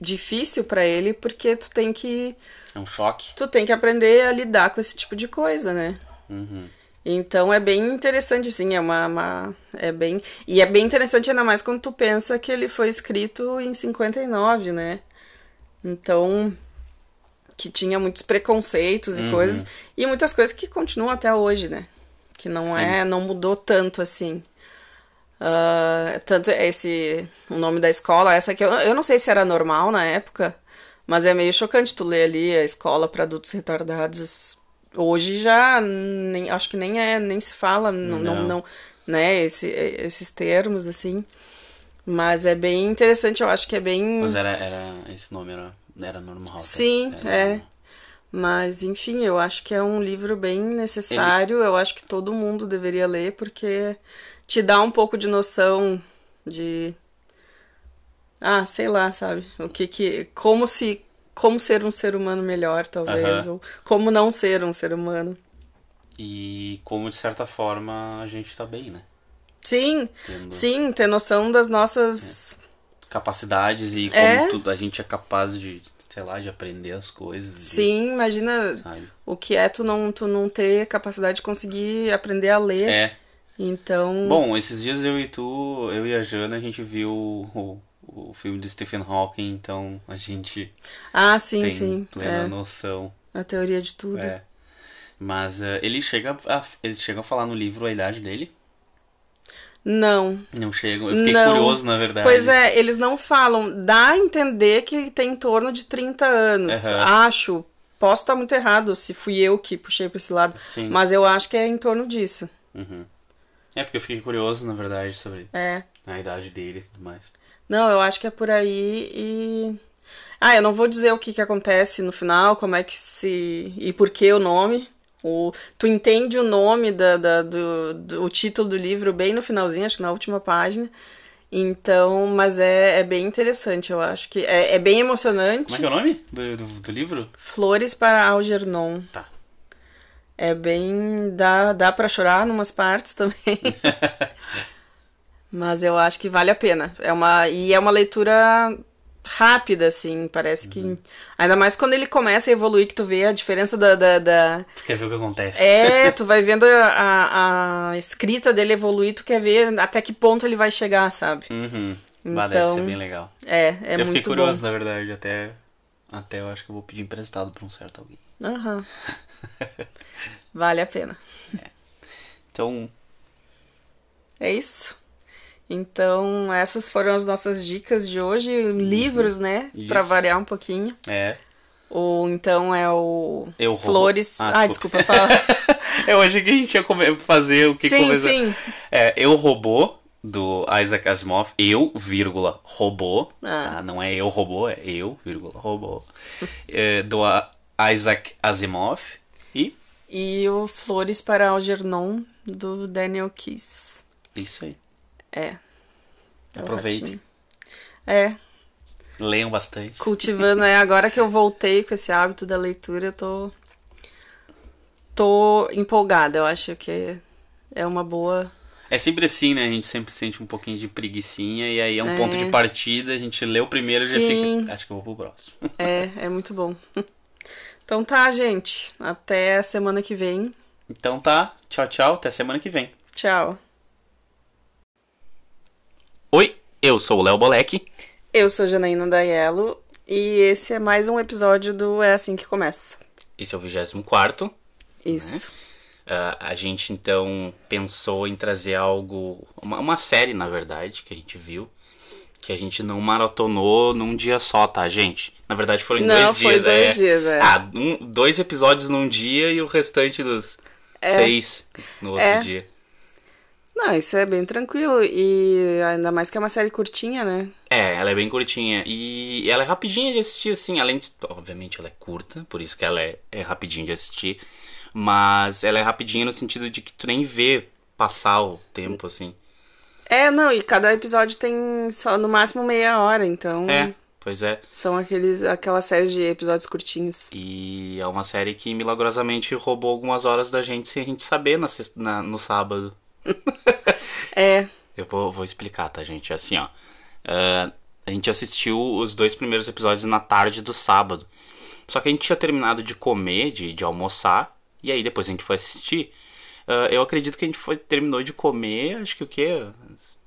difícil pra ele, porque tu tem que É um choque. tu tem que aprender a lidar com esse tipo de coisa, né? Uhum. Então é bem interessante, assim, é uma, uma- É bem. E é bem interessante ainda mais quando tu pensa que ele foi escrito em 59, né? Então. Que tinha muitos preconceitos e Uhum. coisas. E muitas coisas que continuam até hoje, né? Que não Sim. é. não mudou tanto assim. Ah, tanto esse. O nome da escola, essa aqui, eu, eu não sei se era normal na época, mas é meio chocante tu ler ali a escola para adultos retardados. Hoje já nem, acho que nem é, nem se fala, não, não, Não. não, né, esse, esses termos assim. Mas é bem interessante, eu acho que é bem Mas era, era. Esse nome era, era normal. até. Sim, Era é. normal. Mas, enfim, eu acho que é um livro bem necessário. Eu acho que todo mundo deveria ler, porque te dá um pouco de noção de. Ah, sei lá, sabe? O que que. Como se. Como ser um ser humano melhor, talvez. Ou como não ser um ser humano. E como de certa forma a gente tá bem, né? Sim, Tendo sim, ter noção das nossas. capacidades e como É. tudo, a gente é capaz de, sei lá, de aprender as coisas. de- Sim, imagina sabe? o que é tu não, tu não ter capacidade de conseguir aprender a ler. É. Então. Bom, esses dias eu e tu, eu e a Jana, a gente viu o, o filme do Stephen Hawking, então a gente Ah, sim, tem sim. plena É, noção. a teoria de tudo. É. Mas eh, ele chega a, eles chegam a falar no livro a idade dele? Não. Não chegam. Eu fiquei Não. curioso, na verdade. Pois é, eles não falam. Dá a entender que ele tem em torno de 30 anos. Aham. Acho. Posso estar muito errado se fui eu que puxei pra esse lado. Sim. Mas eu acho que é em torno disso. Uhum. É porque eu fiquei curioso, na verdade, sobre É. a idade dele e tudo mais. Não, eu acho que é por aí e. Ah, eu não vou dizer o que, que acontece no final, como é que se. e por que o nome. O... Tu entende o nome da, da- do, do- o título do livro bem no finalzinho, acho que na última página. Então, mas é, é bem interessante, eu acho que. É, é bem emocionante. Como é que é o nome do, do, do livro? Flores para Algernon. Tá. É bem. dá, dá para chorar numas partes também. Mas eu acho que vale a pena. É uma, e é uma leitura rápida, assim. Parece que. Ainda mais quando ele começa a evoluir, que tu vê a diferença da. da, da- Tu quer ver o que acontece? É, tu vai vendo a, a, escrita dele evoluir, tu quer ver até que ponto ele vai chegar, sabe? Uhum. Bah, deve Então, ser bem legal. É, é eu fiquei muito curioso, bom. na verdade, até. Até eu acho que eu vou pedir emprestado pra um certo alguém. Aham. Vale a pena. Então, É isso. Então, essas foram as nossas dicas de hoje. Livros, né? Pra Isso. variar um pouquinho. é. Ou então é o Eu roubo- Flores. Ah, Ah, desculpa. desculpa, fala. Eu achei que a gente ia come- fazer o que sim, começar. sim. É, Eu Robô, do Isaac Asimov. Eu, vírgula, robô. Ah. Tá? Não é eu robô, é eu, vírgula, robô. É, do Isaac Asimov. E E o Flores para Algernon, do Daniel Kiss. isso aí. É. É Aproveitem. É, Leiam bastante. cultivando. É agora que eu voltei com esse hábito da leitura, eu tô. tô empolgada. Eu acho que é uma boa. É sempre assim, né? A gente sempre sente um pouquinho de preguiçinha e aí é um É. ponto de partida, a gente lê o primeiro e já Sim. fica. Acho que eu vou pro próximo. É, é muito bom. Então tá, gente. Até a semana que vem. Então tá, tchau, tchau, até semana que vem. Tchau. Oi, eu sou o Léo Bolek. Eu sou Janaína Daiello e esse é mais um episódio do É Assim Que Começa. Esse é o 24 Isso. Ah, a gente então pensou em trazer algo, uma, uma série na verdade, que a gente viu, que a gente não maratonou num dia só, tá, gente? Na verdade foram em Não, dois foi dias. dois é. dias, é. Ah, um- dois episódios num dia e o restante dos seis no outro É. dia. Não, isso é bem tranquilo e ainda mais que é uma série curtinha, né? É, ela é bem curtinha e ela é rapidinha de assistir, assim, além de. Obviamente ela é curta, por isso que ela é, é rapidinha de assistir. Mas ela é rapidinha no sentido de que tu nem vê passar o tempo, assim. É, não, e cada episódio tem só no máximo meia hora, então É, pois é. são aqueles aquela série de episódios curtinhos. E é uma série que milagrosamente roubou algumas horas da gente sem a gente saber na, na- no sábado. É, Eu vou, vou explicar, tá, gente? Assim, ó. ah, a gente assistiu os dois primeiros episódios na tarde do sábado. Só que a gente tinha terminado de comer, de, de almoçar. E aí depois a gente foi assistir. Ah, eu acredito que a gente foi, terminou de comer, acho que o quê?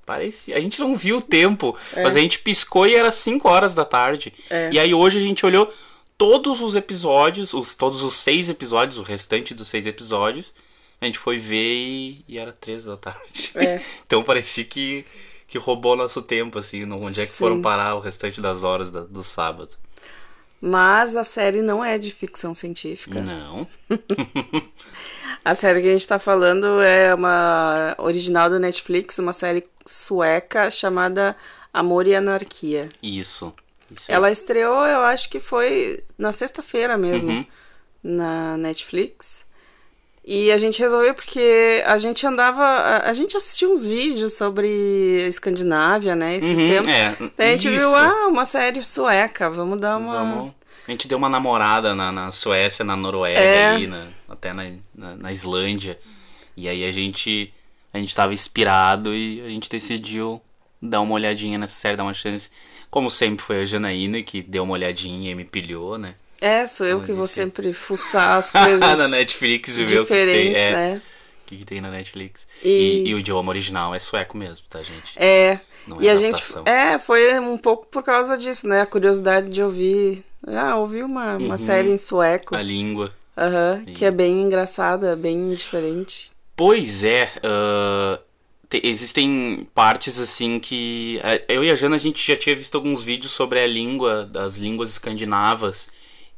Parecia. A gente não viu o tempo. Mas a gente piscou e era 5 horas da tarde. É. E aí hoje a gente olhou todos os episódios, os, todos os seis episódios, o restante dos seis episódios. A gente foi ver e, e era três da tarde. É. então parecia que, que roubou nosso tempo, assim. no- Onde é que Sim. foram parar o restante das horas da- do sábado? mas a série não é de ficção científica. Não. A série que a gente tá falando é uma original do Netflix, uma série sueca chamada Amor e Anarquia. Isso. Isso. Ela estreou, eu acho que foi na sexta-feira mesmo, Uhum. na Netflix. E a gente resolveu porque a gente andava. A, a gente assistiu uns vídeos sobre Escandinávia, né? Esses Uhum, tempos. é, Daí a gente isso. viu, ah, uma série sueca, vamos dar uma. Vamos. A gente deu uma namorada na, na Suécia, na Noruega, É. ali, na- até na, na, na Islândia. E aí a gente. A gente tava inspirado e a gente decidiu dar uma olhadinha nessa série, dar uma chance. Como sempre foi a Janaína que deu uma olhadinha e me pilhou, né? É, sou eu Como que eu vou disse. sempre fuçar as coisas na Netflix e ver o que tem. diferentes, É. né? que, que tem na Netflix. E- E... e o idioma original é sueco mesmo, tá, gente? É, Não e é a gente. adaptação. É, foi um pouco por causa disso, né? A curiosidade de ouvir. Ah, ouvir uma, uma Uhum. série em sueco. A língua. Aham, que é bem engraçada, bem diferente. Pois é, ah, te- existem partes assim que. a- Eu e a Jana a gente já tinha visto alguns vídeos sobre a língua, das línguas escandinavas.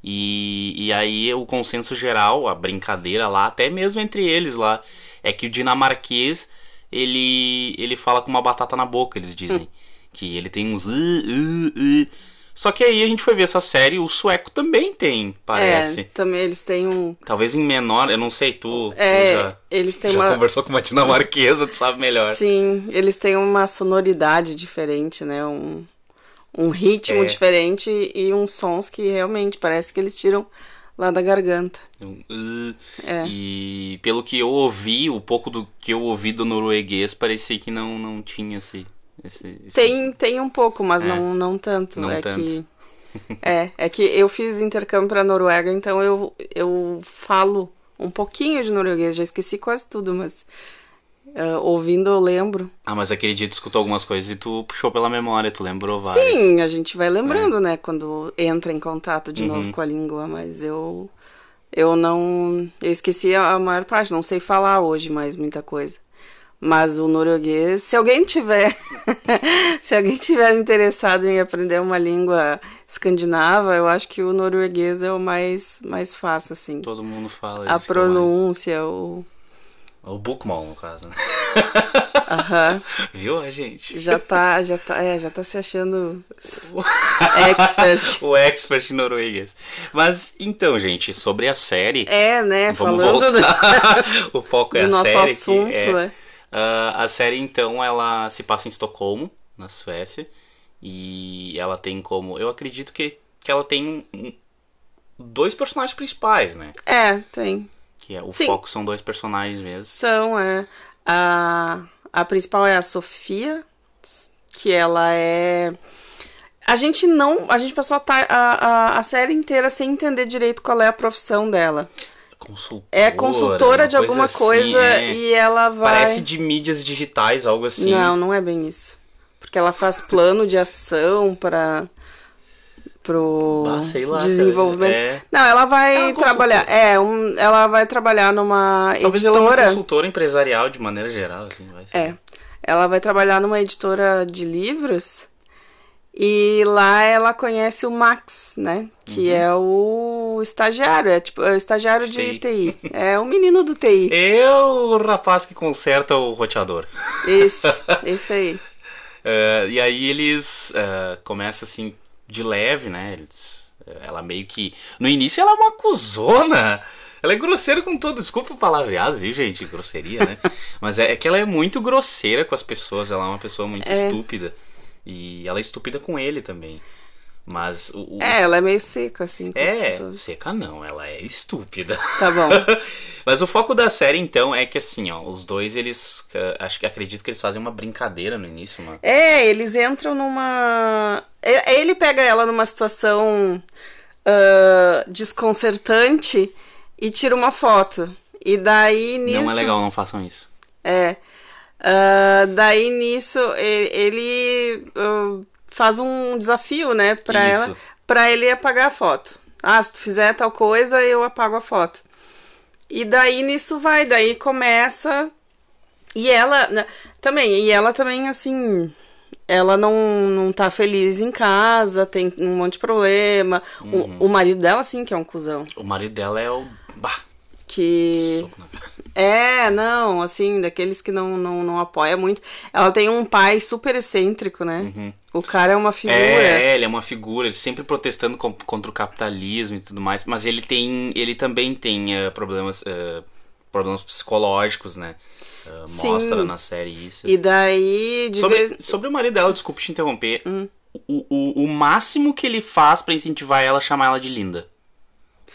E, e aí o consenso geral, a brincadeira lá, até mesmo entre eles lá, é que o dinamarquês ele, ele fala com uma batata na boca, eles dizem. Que ele tem uns. "uh, uh, uh". Só que aí a gente foi ver essa série, o sueco também tem, parece. É, também eles têm um. Talvez em menor, eu não sei, tu, tu É, já, eles têm já uma. conversou com uma dinamarquesa, tu sabe melhor. Sim, eles têm uma sonoridade diferente, né? Um, um ritmo É. diferente e uns sons que realmente parece que eles tiram lá da garganta. "uh", É. E pelo que eu ouvi, o pouco do que eu ouvi do norueguês, parecia que não, não tinha esse. esse, esse- Tem, tem um pouco, mas É. não, não tanto. Não é tanto. que. É, é que eu fiz intercâmbio pra Noruega, então eu, eu falo um pouquinho de norueguês, já esqueci quase tudo, mas ah, ouvindo eu lembro. Ah, mas aquele dia tu escutou algumas coisas e tu puxou pela memória, tu lembrou várias. Sim, a gente vai lembrando, né, quando entra em contato de Uhum. novo com a língua, mas eu eu não eu esqueci a a maior parte, não sei falar hoje mais muita coisa. Mas o norueguês, se alguém tiver se alguém tiver interessado em aprender uma língua escandinava, eu acho que o norueguês é o mais mais fácil assim. Todo mundo fala A isso. que é mais- pronúncia, o O Bookmall, no caso, né? aham, Viu, a gente? já tá, já tá, é, já tá se achando expert. o expert norueguês. Mas, então, gente, sobre a série... É, né, Vamos falando do- voltar. o foco é do a nosso série. assunto, é, é. Ah, a série, então, ela se passa em Estocolmo, na Suécia. E ela tem como. Eu acredito que, que ela tem dois personagens principais, né? É, tem. Que é, o Sim. foco são dois personagens mesmo. São, é. A, a principal é a Sofia, que ela é. A gente não. A gente passou a, a, a, a série inteira sem entender direito qual é a profissão dela. Consultora. É consultora de alguma assim, coisa é. e ela vai. Parece de mídias digitais, algo assim. Não, não é bem isso. Porque ela faz plano de ação para pro Bah, sei lá, desenvolvimento. é. Não, ela vai É trabalhar. É, um, ela vai trabalhar numa Talvez ela é uma editora. consultora empresarial de maneira geral, assim, vai ser. É. Ela vai trabalhar numa editora de livros e lá ela conhece o Max, né? Que Uhum. é o estagiário, é tipo é o estagiário de TI. É o menino do TI. É o rapaz que conserta o roteador. Esse, esse aí. É, e aí eles é, começam assim de leve, né? Eles- ela meio que. No início ela é uma cuzona. Ela é grosseira com todo. Desculpa o palavreado, viu, gente? Grosseria, né? Mas é, é que ela é muito grosseira com as pessoas. Ela é uma pessoa muito É. estúpida. E ela é estúpida com ele também. Mas o. o- É, ela é meio seca, assim, é, seca não, ela é estúpida. Tá bom. Mas o foco da série, então, é que assim, ó, os dois, eles. Acho que acredito que eles fazem uma brincadeira no início, uma. É, eles entram numa. Ele pega ela numa situação ah, desconcertante e tira uma foto. E daí nisso. Não é legal, não façam isso. É. Ah, daí nisso e- ele ah, faz um desafio, né, pra Isso. ela, pra ele apagar a foto. Ah, se tu fizer tal coisa, eu apago a foto. E daí nisso vai, daí começa. E ela né, também, e ela também assim, ela não, não tá feliz em casa, tem um monte de problema. O, o marido dela, sim, que é um cuzão. O marido dela é o. Bah, Que. soco na cara. É, não, assim, daqueles que não, não, não apoia muito. Ela tem um pai super excêntrico, né? O cara é uma figura. É, ele é uma figura, ele sempre protestando contra o capitalismo e tudo mais, mas ele tem. Ele também tem eh, problemas. eh, problemas psicológicos, né? Eh, Sim. mostra na série isso. E daí, de Sobre, vez... sobre o marido dela, desculpe te interromper. Hum. O, o, o máximo que ele faz pra incentivar ela é chamar ela de linda.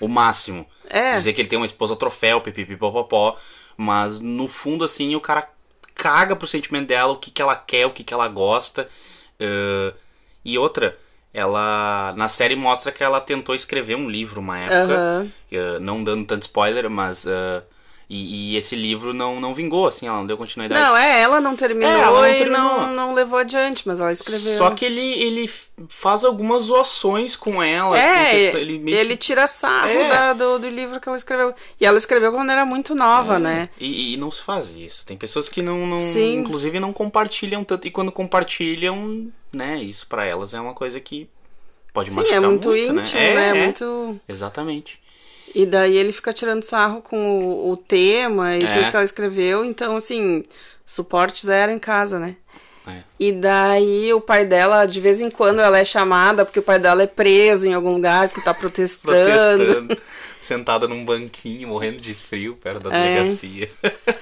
O máximo. É. Dizer que ele tem uma esposa troféu, pipipipopopó. Mas no fundo, assim, o cara caga pro sentimento dela, o que, que ela quer, o que, que ela gosta. Eh, e outra, ela. Na série mostra que ela tentou escrever um livro uma época. Eh, não dando tanto spoiler, mas. eh, E, e, esse livro não, não vingou, assim, ela não deu continuidade. Não, é, ela não terminou é, ela não e terminou. Não, não levou adiante, mas ela escreveu. Só que ele, ele faz algumas zoações com ela. É, ele, meio... ele, tira sarro é. da, do, do livro que ela escreveu. E ela escreveu quando era muito nova, é. né? E, e, não se faz isso. Tem pessoas que não, não Sim. inclusive, não compartilham tanto. E quando compartilham, né, isso para elas é uma coisa que pode Sim, machucar é muito, muito íntimo, né? né? É, é, muito... Exatamente. E daí ele fica tirando sarro com o, o tema e é. tudo que ela escreveu. Então, assim, suporte zero em casa, né? É. E daí o pai dela, de vez em quando, ela é chamada porque o pai dela é preso em algum lugar que tá protestando. protestando sentada num banquinho, morrendo de frio perto da é. delegacia.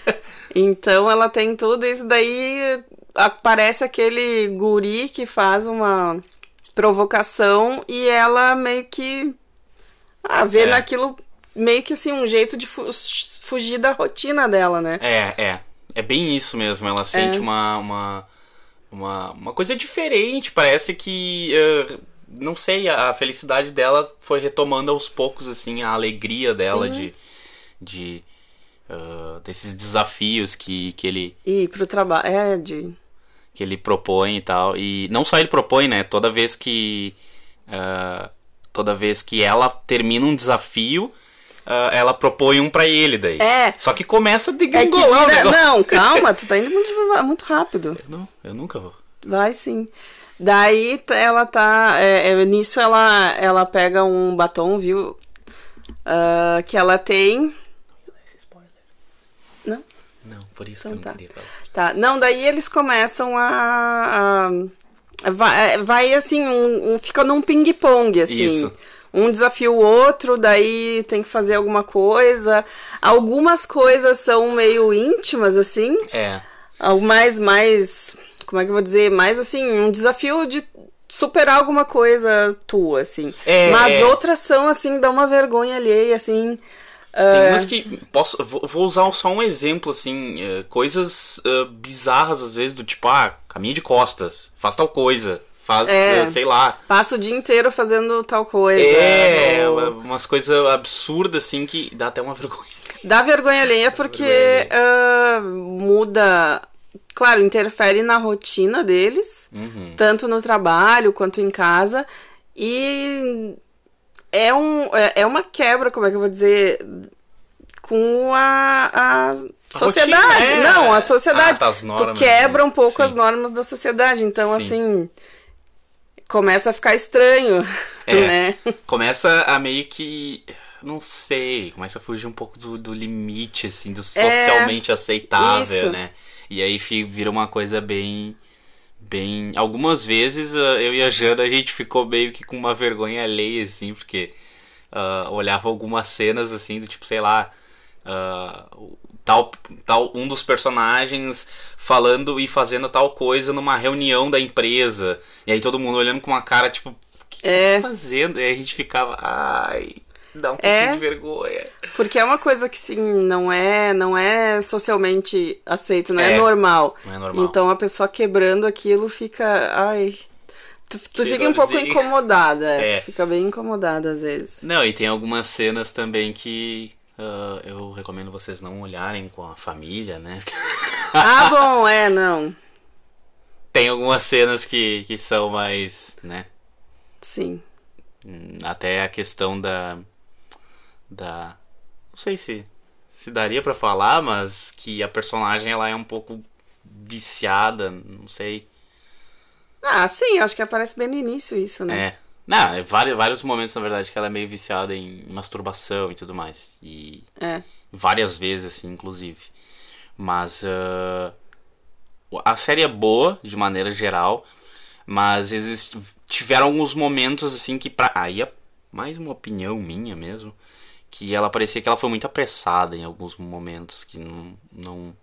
então ela tem tudo isso. Daí aparece aquele guri que faz uma provocação e ela meio que ah, vê é. naquilo meio que assim um jeito de fu fugir da rotina dela, né? É, é. É bem isso mesmo. Ela sente é. uma, uma, uma, uma, coisa diferente. Parece que. Uh, não sei, a felicidade dela foi retomando aos poucos, assim, a alegria dela Sim. de. de uh, desses desafios que, que ele. E pro trabalho. É, de. Que ele propõe e tal. E não só ele propõe, né? Toda vez que. Uh, toda vez que ela termina um desafio, uh, ela propõe um para ele daí. É. Só que começa de é vira... Não, calma, tu tá indo muito, muito rápido. Eu não, eu nunca vou. Vai sim. Daí ela tá. É, é, nisso ela, ela pega um batom, viu? Uh, que ela tem. Não? Não, por isso então, que eu não tá. Tá, não, daí eles começam a, a vai, é, vai assim, um, um fica num ping-pong, assim. Isso. Um desafia o outro, daí tem que fazer alguma coisa. Algumas coisas são meio íntimas, assim. É. Algo mais, mais. Como é que eu vou dizer? Mais assim, um desafio de superar alguma coisa tua, assim. É, Mas é. outras são, assim, dá uma vergonha alheia, assim. Tem umas que. Posso, vou usar só um exemplo, assim. É, coisas uh, bizarras, às vezes, do tipo, ah, caminho de costas, faz tal coisa. Faz, é, sei lá. Passa o dia inteiro fazendo tal coisa. É, ou... umas coisas absurdas, assim, que dá até uma vergonha. Dá vergonha alheia porque vergonha uh, muda. Claro, interfere na rotina deles, uhum. tanto no trabalho quanto em casa. E é, um, é, é uma quebra, como é que eu vou dizer, com a, a sociedade. Rotina, é. Não, a sociedade. Ah, tá, normas, tu quebra um pouco Sim. as normas da sociedade. Então, Sim. assim, começa a ficar estranho, é, né? Começa a meio que não sei, começa a fugir um pouco do, do limite, assim, do socialmente é, aceitável, isso. né? E aí vira uma coisa bem bem. Algumas vezes ah, eu e a Jana a gente ficou meio que com uma vergonha alheia, assim, porque uh, olhava algumas cenas assim, do tipo, sei lá. Uh, tal, tal um dos personagens falando e fazendo tal coisa numa reunião da empresa. E aí todo mundo olhando com uma cara, tipo, o que, é. que tá fazendo? E aí a gente ficava, ai, dá um é, pouquinho de vergonha. Porque é uma coisa que sim, não é, não é socialmente aceito, não é, é normal. Não é normal. Então a pessoa quebrando aquilo fica, ai, Tu, tu fica um pouco incomodada, é. Tu fica bem incomodada às vezes. Não, e tem algumas cenas também que uh, eu recomendo vocês não olharem com a família, né? ah, bom, é, não. Tem algumas cenas que, que são mais, né? Sim. Hum, até a questão da da não sei se se daria para falar, mas que a personagem ela é um pouco viciada, não sei. Ah, sim, acho que aparece bem no início isso, né? É. Não, é vários, vários momentos, na verdade, que ela é meio viciada em masturbação e tudo mais. E é. várias vezes, assim, inclusive. Mas uh, a série é boa, de maneira geral. Mas exist... tiveram alguns momentos, assim, que pra... Aí é mais uma opinião minha mesmo que ela parecia que ela foi muito apressada em alguns momentos, que não, não,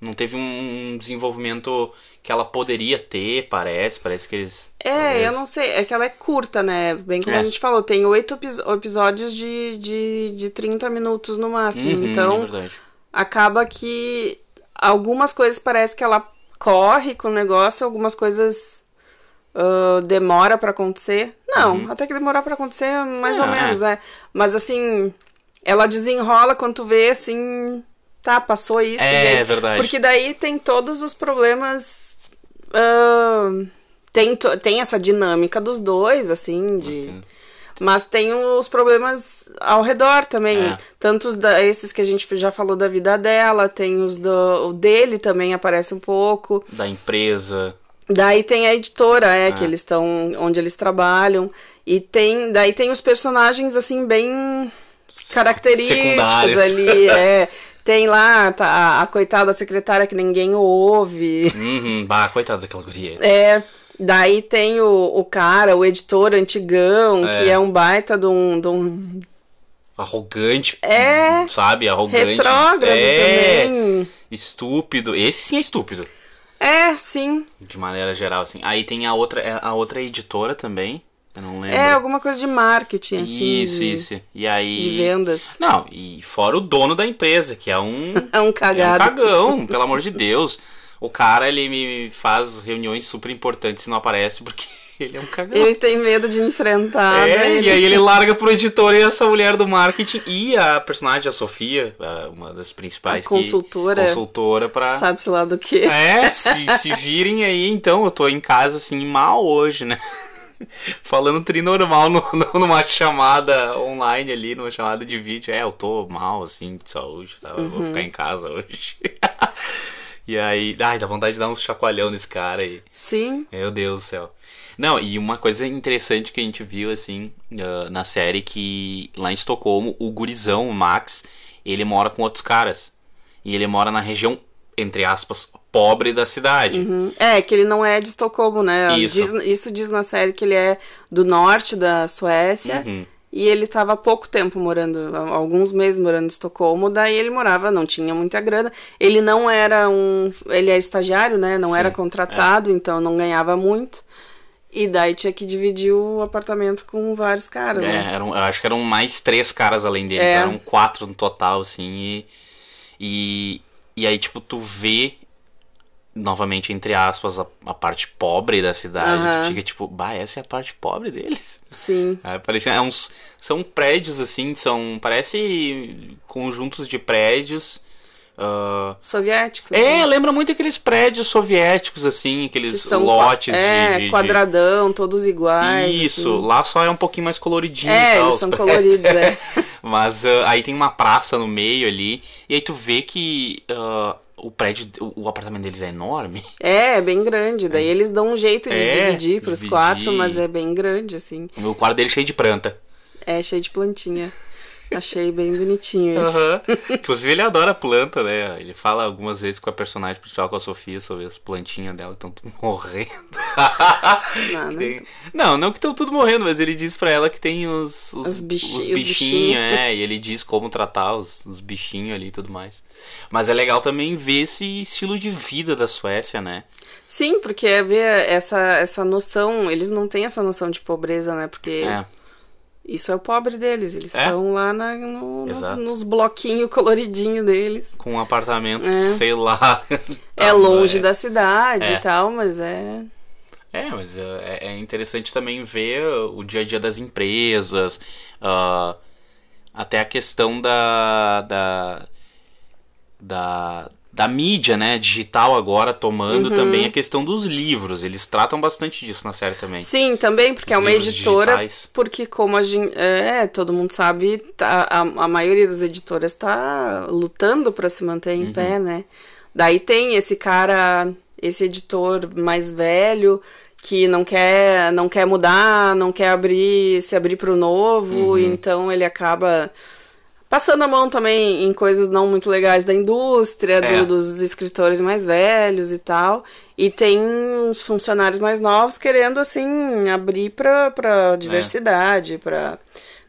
não teve um desenvolvimento que ela poderia ter, parece, parece que eles... É, talvez... eu não sei, é que ela é curta, né, bem como é. a gente falou, tem oito episódios de, de, de 30 minutos no máximo, uhum, então é acaba que algumas coisas parece que ela corre com o negócio, algumas coisas uh, demora para acontecer. Não, uhum. até que demorar para acontecer, mais ou é. menos, é. Mas assim, ela desenrola quando tu vê assim, tá, passou isso. É, verdade. Porque daí tem todos os problemas. ahn, tem, tem essa dinâmica dos dois, assim, de. Mas tem os problemas ao redor também. É. Tanto os da, esses que a gente já falou da vida dela, tem os do, o dele também aparece um pouco. Da empresa. Daí tem a editora, é, Ah. que eles estão onde eles trabalham. E tem, daí tem os personagens assim bem característicos ali, é. Tem lá tá, a, a coitada secretária que ninguém ouve. Uhum, bah, coitada daquela guria. É, daí tem o, o cara, o editor antigão, É. que é um baita de um, de um Arrogante. É. Sabe? Arrogante. retrógrado é, também. Estúpido. Esse sim é estúpido. É, sim. De maneira geral, assim. Aí tem a outra, é, a outra editora também. Eu não lembro. É alguma coisa de marketing, assim. Isso, de, isso. E aí. de vendas. Não, e fora o dono da empresa, que é um. É um É um cagado. cagão, pelo amor de Deus. O cara, ele me faz reuniões super importantes e não aparece porque ele é um cagão. Ele tem medo de enfrentar. É, né? e aí ele larga pro editor e essa mulher do marketing e a personagem, a Sofia, uma das principais A consultora. que consultora pra Sabe-se lá do que. É, se, se virem aí, então, eu tô em casa assim mal hoje, né? Falando trinormal no, no- numa chamada online ali, numa chamada de vídeo. É, eu tô mal, assim, de saúde, tá? Eu Uhum. vou ficar em casa hoje. e aí, ai, dá vontade de dar uns chacoalhão nesse cara aí. Sim. Meu Deus do céu. Não, e uma coisa interessante que a gente viu, assim, ah, na série, que lá em Estocolmo, o gurizão, o Max, ele mora com outros caras. E ele mora na região, entre aspas, pobre da cidade. Uhum. É, que ele não é de Estocolmo, né? Isso. Diz- isso diz na série que ele é do norte da Suécia. Uhum. E ele estava há pouco tempo morando, alguns meses morando em Estocolmo, daí ele morava, não tinha muita grana. Ele não era um. Ele era estagiário, né? Não Sim, era contratado, então não ganhava muito. E daí tinha que dividir o apartamento com vários caras, É, né? eram, eu acho que eram mais três caras além dele, É. então eram quatro no total, assim, e, e, e aí, tipo, tu vê, novamente, entre aspas, a, a parte pobre da cidade, tu fica tipo, bah, essa é a parte pobre deles. Sim. É, parecia, é uns, são prédios, assim, são, parece conjuntos de prédios, ah, Soviético. é, né? lembra muito aqueles prédios soviéticos, assim, Que aqueles são lotes é, de, de- quadradão, todos iguais. Isso, assim. lá só é um pouquinho mais coloridinho e É, tal, eles os são prédios. coloridos, é. Mas ah, aí tem uma praça no meio ali, e aí tu vê que ah, o prédio, o, apartamento deles é enorme. É, é bem grande. Daí eles dão um jeito de É, dividir pros dividir. quatro, mas é bem grande, assim. O quarto dele é cheio de planta. É cheio de plantinha. Achei bem bonitinho isso. Aham. Inclusive ele adora planta, né? Ele fala algumas vezes com a personagem principal, com a Sofia, sobre as plantinhas dela que estão tudo morrendo. Não, não Tem- Não, não que estão tudo morrendo, mas ele diz pra ela que tem os, os, Os os os bichinhos, bichinhos. é, e ele diz como tratar os, os bichinhos ali e tudo mais. Mas é legal também ver esse estilo de vida da Suécia, né? Sim, porque é ver essa, essa noção, eles não têm essa noção de pobreza, né? Porque É, isso é o pobre deles, eles É. estão lá na- no- nos, nos bloquinhos coloridinhos deles. com um apartamento, É. sei lá. É longe é. da cidade É. e tal, mas é. É, mas é, é interessante também ver o dia a dia das empresas, ah, até a questão da, da, da, da mídia, né, digital agora tomando Uhum. também a questão dos livros. Eles tratam bastante disso na série também. Sim, também, porque Os é uma editora. digitais. Porque, como a gente. É, todo mundo sabe, tá, a, a maioria das editoras está lutando para se manter Uhum. em pé, né? Daí tem esse cara, esse editor mais velho que não quer não quer mudar, não quer abrir se abrir para o novo, Uhum. então ele acaba passando a mão também em coisas não muito legais da indústria, do- É. dos escritores mais velhos e tal. E tem uns funcionários mais novos querendo, assim, abrir pra, pra diversidade, pra...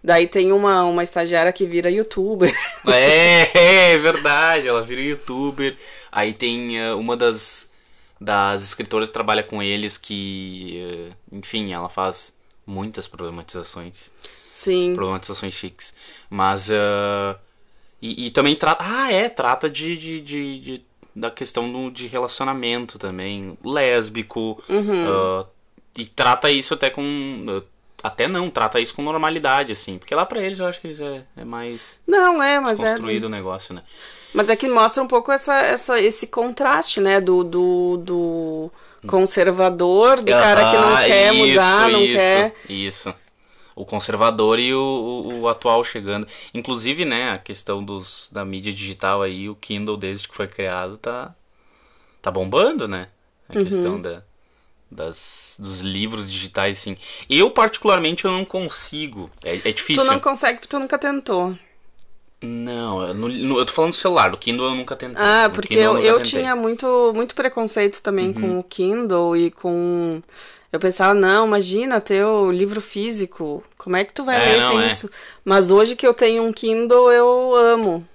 Daí tem uma, uma estagiária que vira youtuber. É, é verdade, ela vira youtuber. Aí tem eh, uma das, das escritoras que trabalha com eles que, eh, enfim, ela faz muitas problematizações. Sim. Problematizações chiques. Mas. ah, e, e também trata. Ah, é, trata de. de, de- de- da questão do, de relacionamento também. Lésbico. Uhum. ah, e trata isso até com. ah, até não, trata isso com normalidade, assim. Porque lá pra eles eu acho que eles é, é mais Não, é, mas é. construído o negócio, né? Mas é que mostra um pouco essa, essa, esse contraste, né? Do, do, do conservador, do cara que não quer isso, mudar, não isso, quer. Isso. O conservador e o, o, o atual chegando. Inclusive, né, a questão dos, da mídia digital aí, o Kindle desde que foi criado tá, tá bombando, né? A Uhum. questão da, das, dos livros digitais, assim. Eu, particularmente, eu não consigo. É, é difícil. Tu não consegue porque tu nunca tentou. Não, eu, eu tô falando do celular, do Kindle eu nunca tentei. Ah, porque Kindle eu, eu tentei. tinha muito, muito preconceito também com o Kindle e com. Eu pensava, não, imagina ter o livro físico. Como é que tu vai É, ler sem é. isso? Mas hoje que eu tenho um Kindle, eu amo.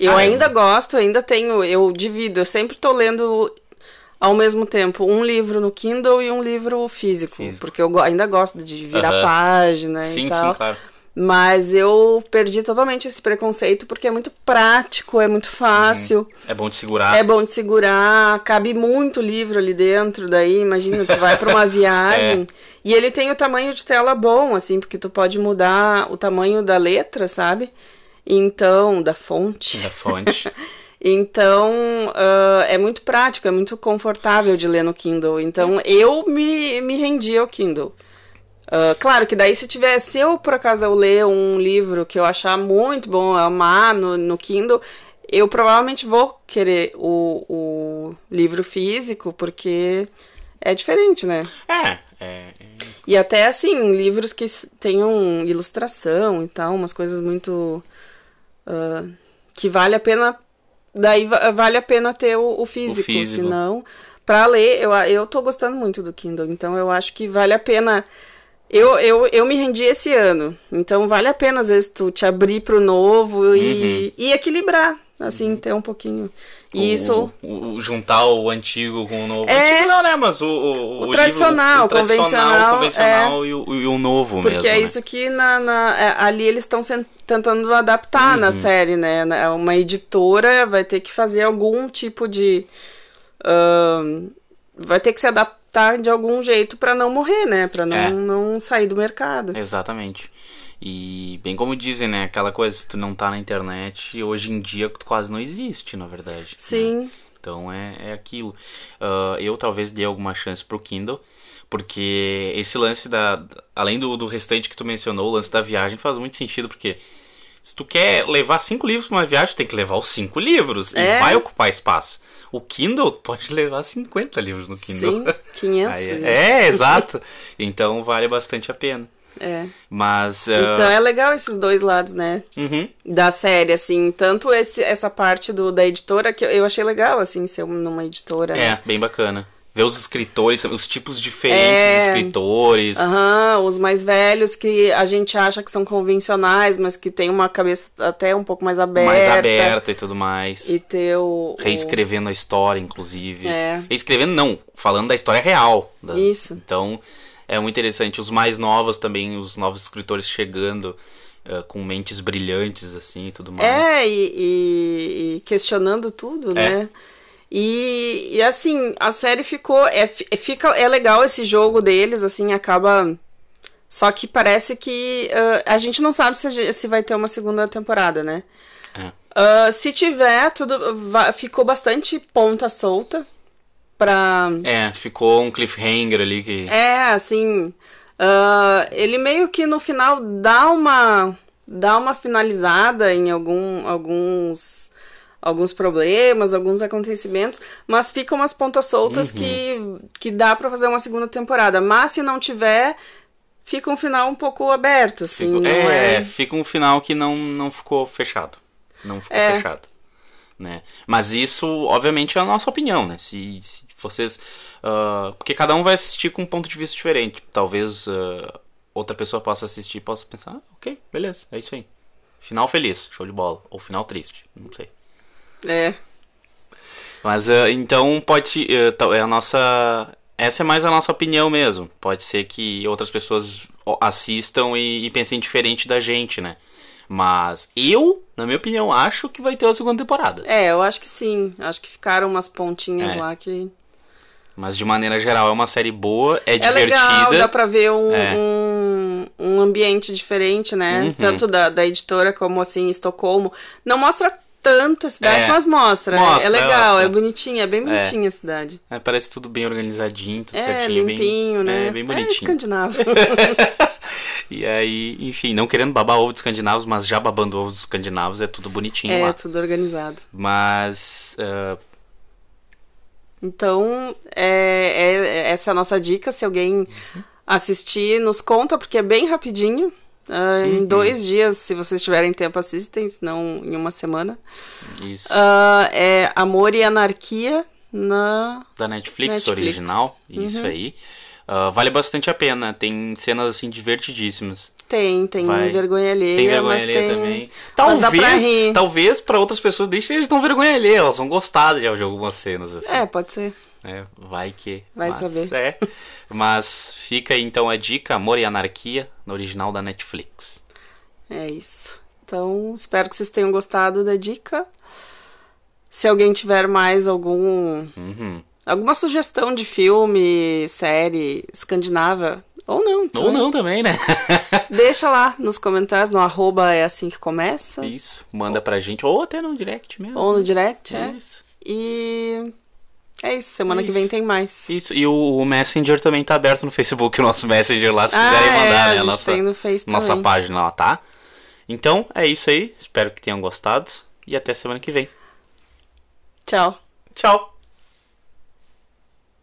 Eu Ah, é. ainda gosto, ainda tenho, eu divido, eu sempre tô lendo ao mesmo tempo um livro no Kindle e um livro físico, Físico. porque eu ainda gosto de virar página e Sim, tal. sim, claro. Mas eu perdi totalmente esse preconceito porque é muito prático, é muito fácil. É bom de segurar. É bom de segurar, cabe muito livro ali dentro, daí imagina, tu vai pra uma viagem e ele tem o tamanho de tela bom, assim, porque tu pode mudar o tamanho da letra, sabe? Então, da fonte. Da fonte. Então, ah, é muito prático, é muito confortável de ler no Kindle. Então, eu me, me rendi ao Kindle. Ah, claro que daí se tiver, se eu por acaso eu ler um livro que eu achar muito bom, amar no, no Kindle, eu provavelmente vou querer o, o livro físico, porque é diferente, né? é, é. E até assim, livros que tenham ilustração e tal, umas coisas muito. ah, que vale a pena. Daí va- vale a pena ter o, o físico, físico. senão. Pra ler, eu, eu tô gostando muito do Kindle, então eu acho que vale a pena. Eu, eu, eu me rendi esse ano, então vale a pena, às vezes, tu te abrir pro novo e, e equilibrar, assim, ter um pouquinho. E O- isso. o- o- juntar o antigo com o novo. É. Antigo não, né? Mas o. O, livro- tradicional, o tradicional, convencional, o convencional e, o, e o novo Porque mesmo. é né? isso que na, na- é, ali eles estão tentando adaptar na Uhum. série, né? Na- Uma editora vai ter que fazer algum tipo de. ahn, vai ter que se adaptar de algum jeito pra não morrer, né? Pra não, É. não sair do mercado. Exatamente. E bem como dizem, né? Aquela coisa, se tu não tá na internet, hoje em dia tu quase não existe, na verdade. né? Sim. Então é, é aquilo. Ah, eu talvez dê alguma chance pro Kindle, porque esse lance da. Além do, do restante que tu mencionou, o lance da viagem faz muito sentido, porque se tu quer levar cinco livros pra uma viagem, tu tem que levar os cinco livros É. e vai ocupar espaço. O Kindle pode levar 50 livros no Kindle. Sim, 500. Aí é, é, exato. Então vale bastante a pena. É. Mas. Então ah, é legal esses dois lados, né? uhum. Da série, assim. Tanto esse, essa parte do, da editora que eu- achei legal, assim, ser numa editora. É, bem bacana. Ver os escritores, os tipos diferentes É. de escritores. Aham, os mais velhos que a gente acha que são convencionais, mas que tem uma cabeça até um pouco mais aberta. mais aberta e tudo mais. E ter o. o- Reescrevendo a história, inclusive. É. Reescrevendo, não, falando da história real. da- Isso. Então, é muito interessante. Os mais novos também, os novos escritores chegando eh, com mentes brilhantes, assim, e tudo mais. É, e, e- e questionando tudo, né? E, e, assim, a série ficou. É, fi- fica, é legal esse jogo deles, assim, acaba. Só que parece que. ah, a gente não sabe se, se vai ter uma segunda temporada, né? É. Ah, se tiver, tudo. ficou bastante ponta solta pra. É, ficou um cliffhanger ali que. É, assim. ah, ele meio que no final dá uma. dá uma finalizada em algum, alguns. Alguns problemas, alguns acontecimentos, mas ficam umas pontas soltas que, que dá pra fazer uma segunda temporada. Mas se não tiver, fica um final um pouco aberto, assim. Não é, é... fica um final que não, não ficou fechado. Não ficou É. fechado. Né? Mas isso, obviamente, é a nossa opinião, né? Se, se vocês. ah, porque cada um vai assistir com um ponto de vista diferente. Talvez ah, outra pessoa possa assistir e possa pensar, ah, ok, beleza, é isso aí. Final feliz, show de bola. Ou final triste, não sei. É. Mas ah, então pode tal- é a nossa. Essa é mais a nossa opinião mesmo. Pode ser que outras pessoas assistam e, e pensem diferente da gente, né? Mas eu, na minha opinião, acho que vai ter uma segunda temporada. É, eu acho que sim. Acho que ficaram umas pontinhas É. lá que. Mas de maneira geral é uma série boa, é, É divertida. legal, dá pra ver um, É. um, um ambiente diferente, né? Uhum. Tanto da, da editora como assim, Estocolmo. Não mostra tanto a cidade, É. mas mostra. Mostra, é legal, mostra. é bonitinha, é bem bonitinha a cidade. É, parece tudo bem organizadinho, tudo É, certinho. bem- limpinho, né? É, bem É bonitinho. escandinavo. E aí, enfim, não querendo babar ovo dos escandinavos, mas já babando ovo dos escandinavos, é tudo bonitinho é, lá. tudo organizado. Mas. ah, Então, é, é- essa é a nossa dica. Se alguém assistir, nos conta, porque é bem rapidinho. Ah, Em Uhum. dois dias, se vocês tiverem tempo, assistem, senão em uma semana. isso. Ah, é Amor e Anarquia na. da Netflix, Netflix. original. Isso Uhum. aí. Ah, vale bastante a pena. Tem cenas assim divertidíssimas. Tem, tem Vai. vergonha alheia, Tem vergonha mas alheia tem... também. Pra Talvez, rir. talvez para outras pessoas deixe eles não vergonha alheia. Elas vão gostar de algumas cenas assim. É, pode ser. É, vai que. Vai mas, saber. É. Mas fica então a dica: Amor e Anarquia, no original da Netflix. É isso. Então, espero que vocês tenham gostado da dica. Se alguém tiver mais algum Uhum. alguma sugestão de filme, série escandinava, ou não, Ou também, não também, né? deixa lá nos comentários, no arroba é assim que começa, Isso. Manda pra gente. Ou até no direct mesmo. ou no direct, é. Isso. E é isso, semana que Isso. vem tem mais. Isso. E o, o Messenger também tá aberto no Facebook, o nosso Messenger lá, se ah, quiserem é, mandar, a né? gente Nossa, tem no Face nossa também. página lá, tá? Então, é isso aí. Espero que tenham gostado. E até semana que vem. Tchau. Tchau!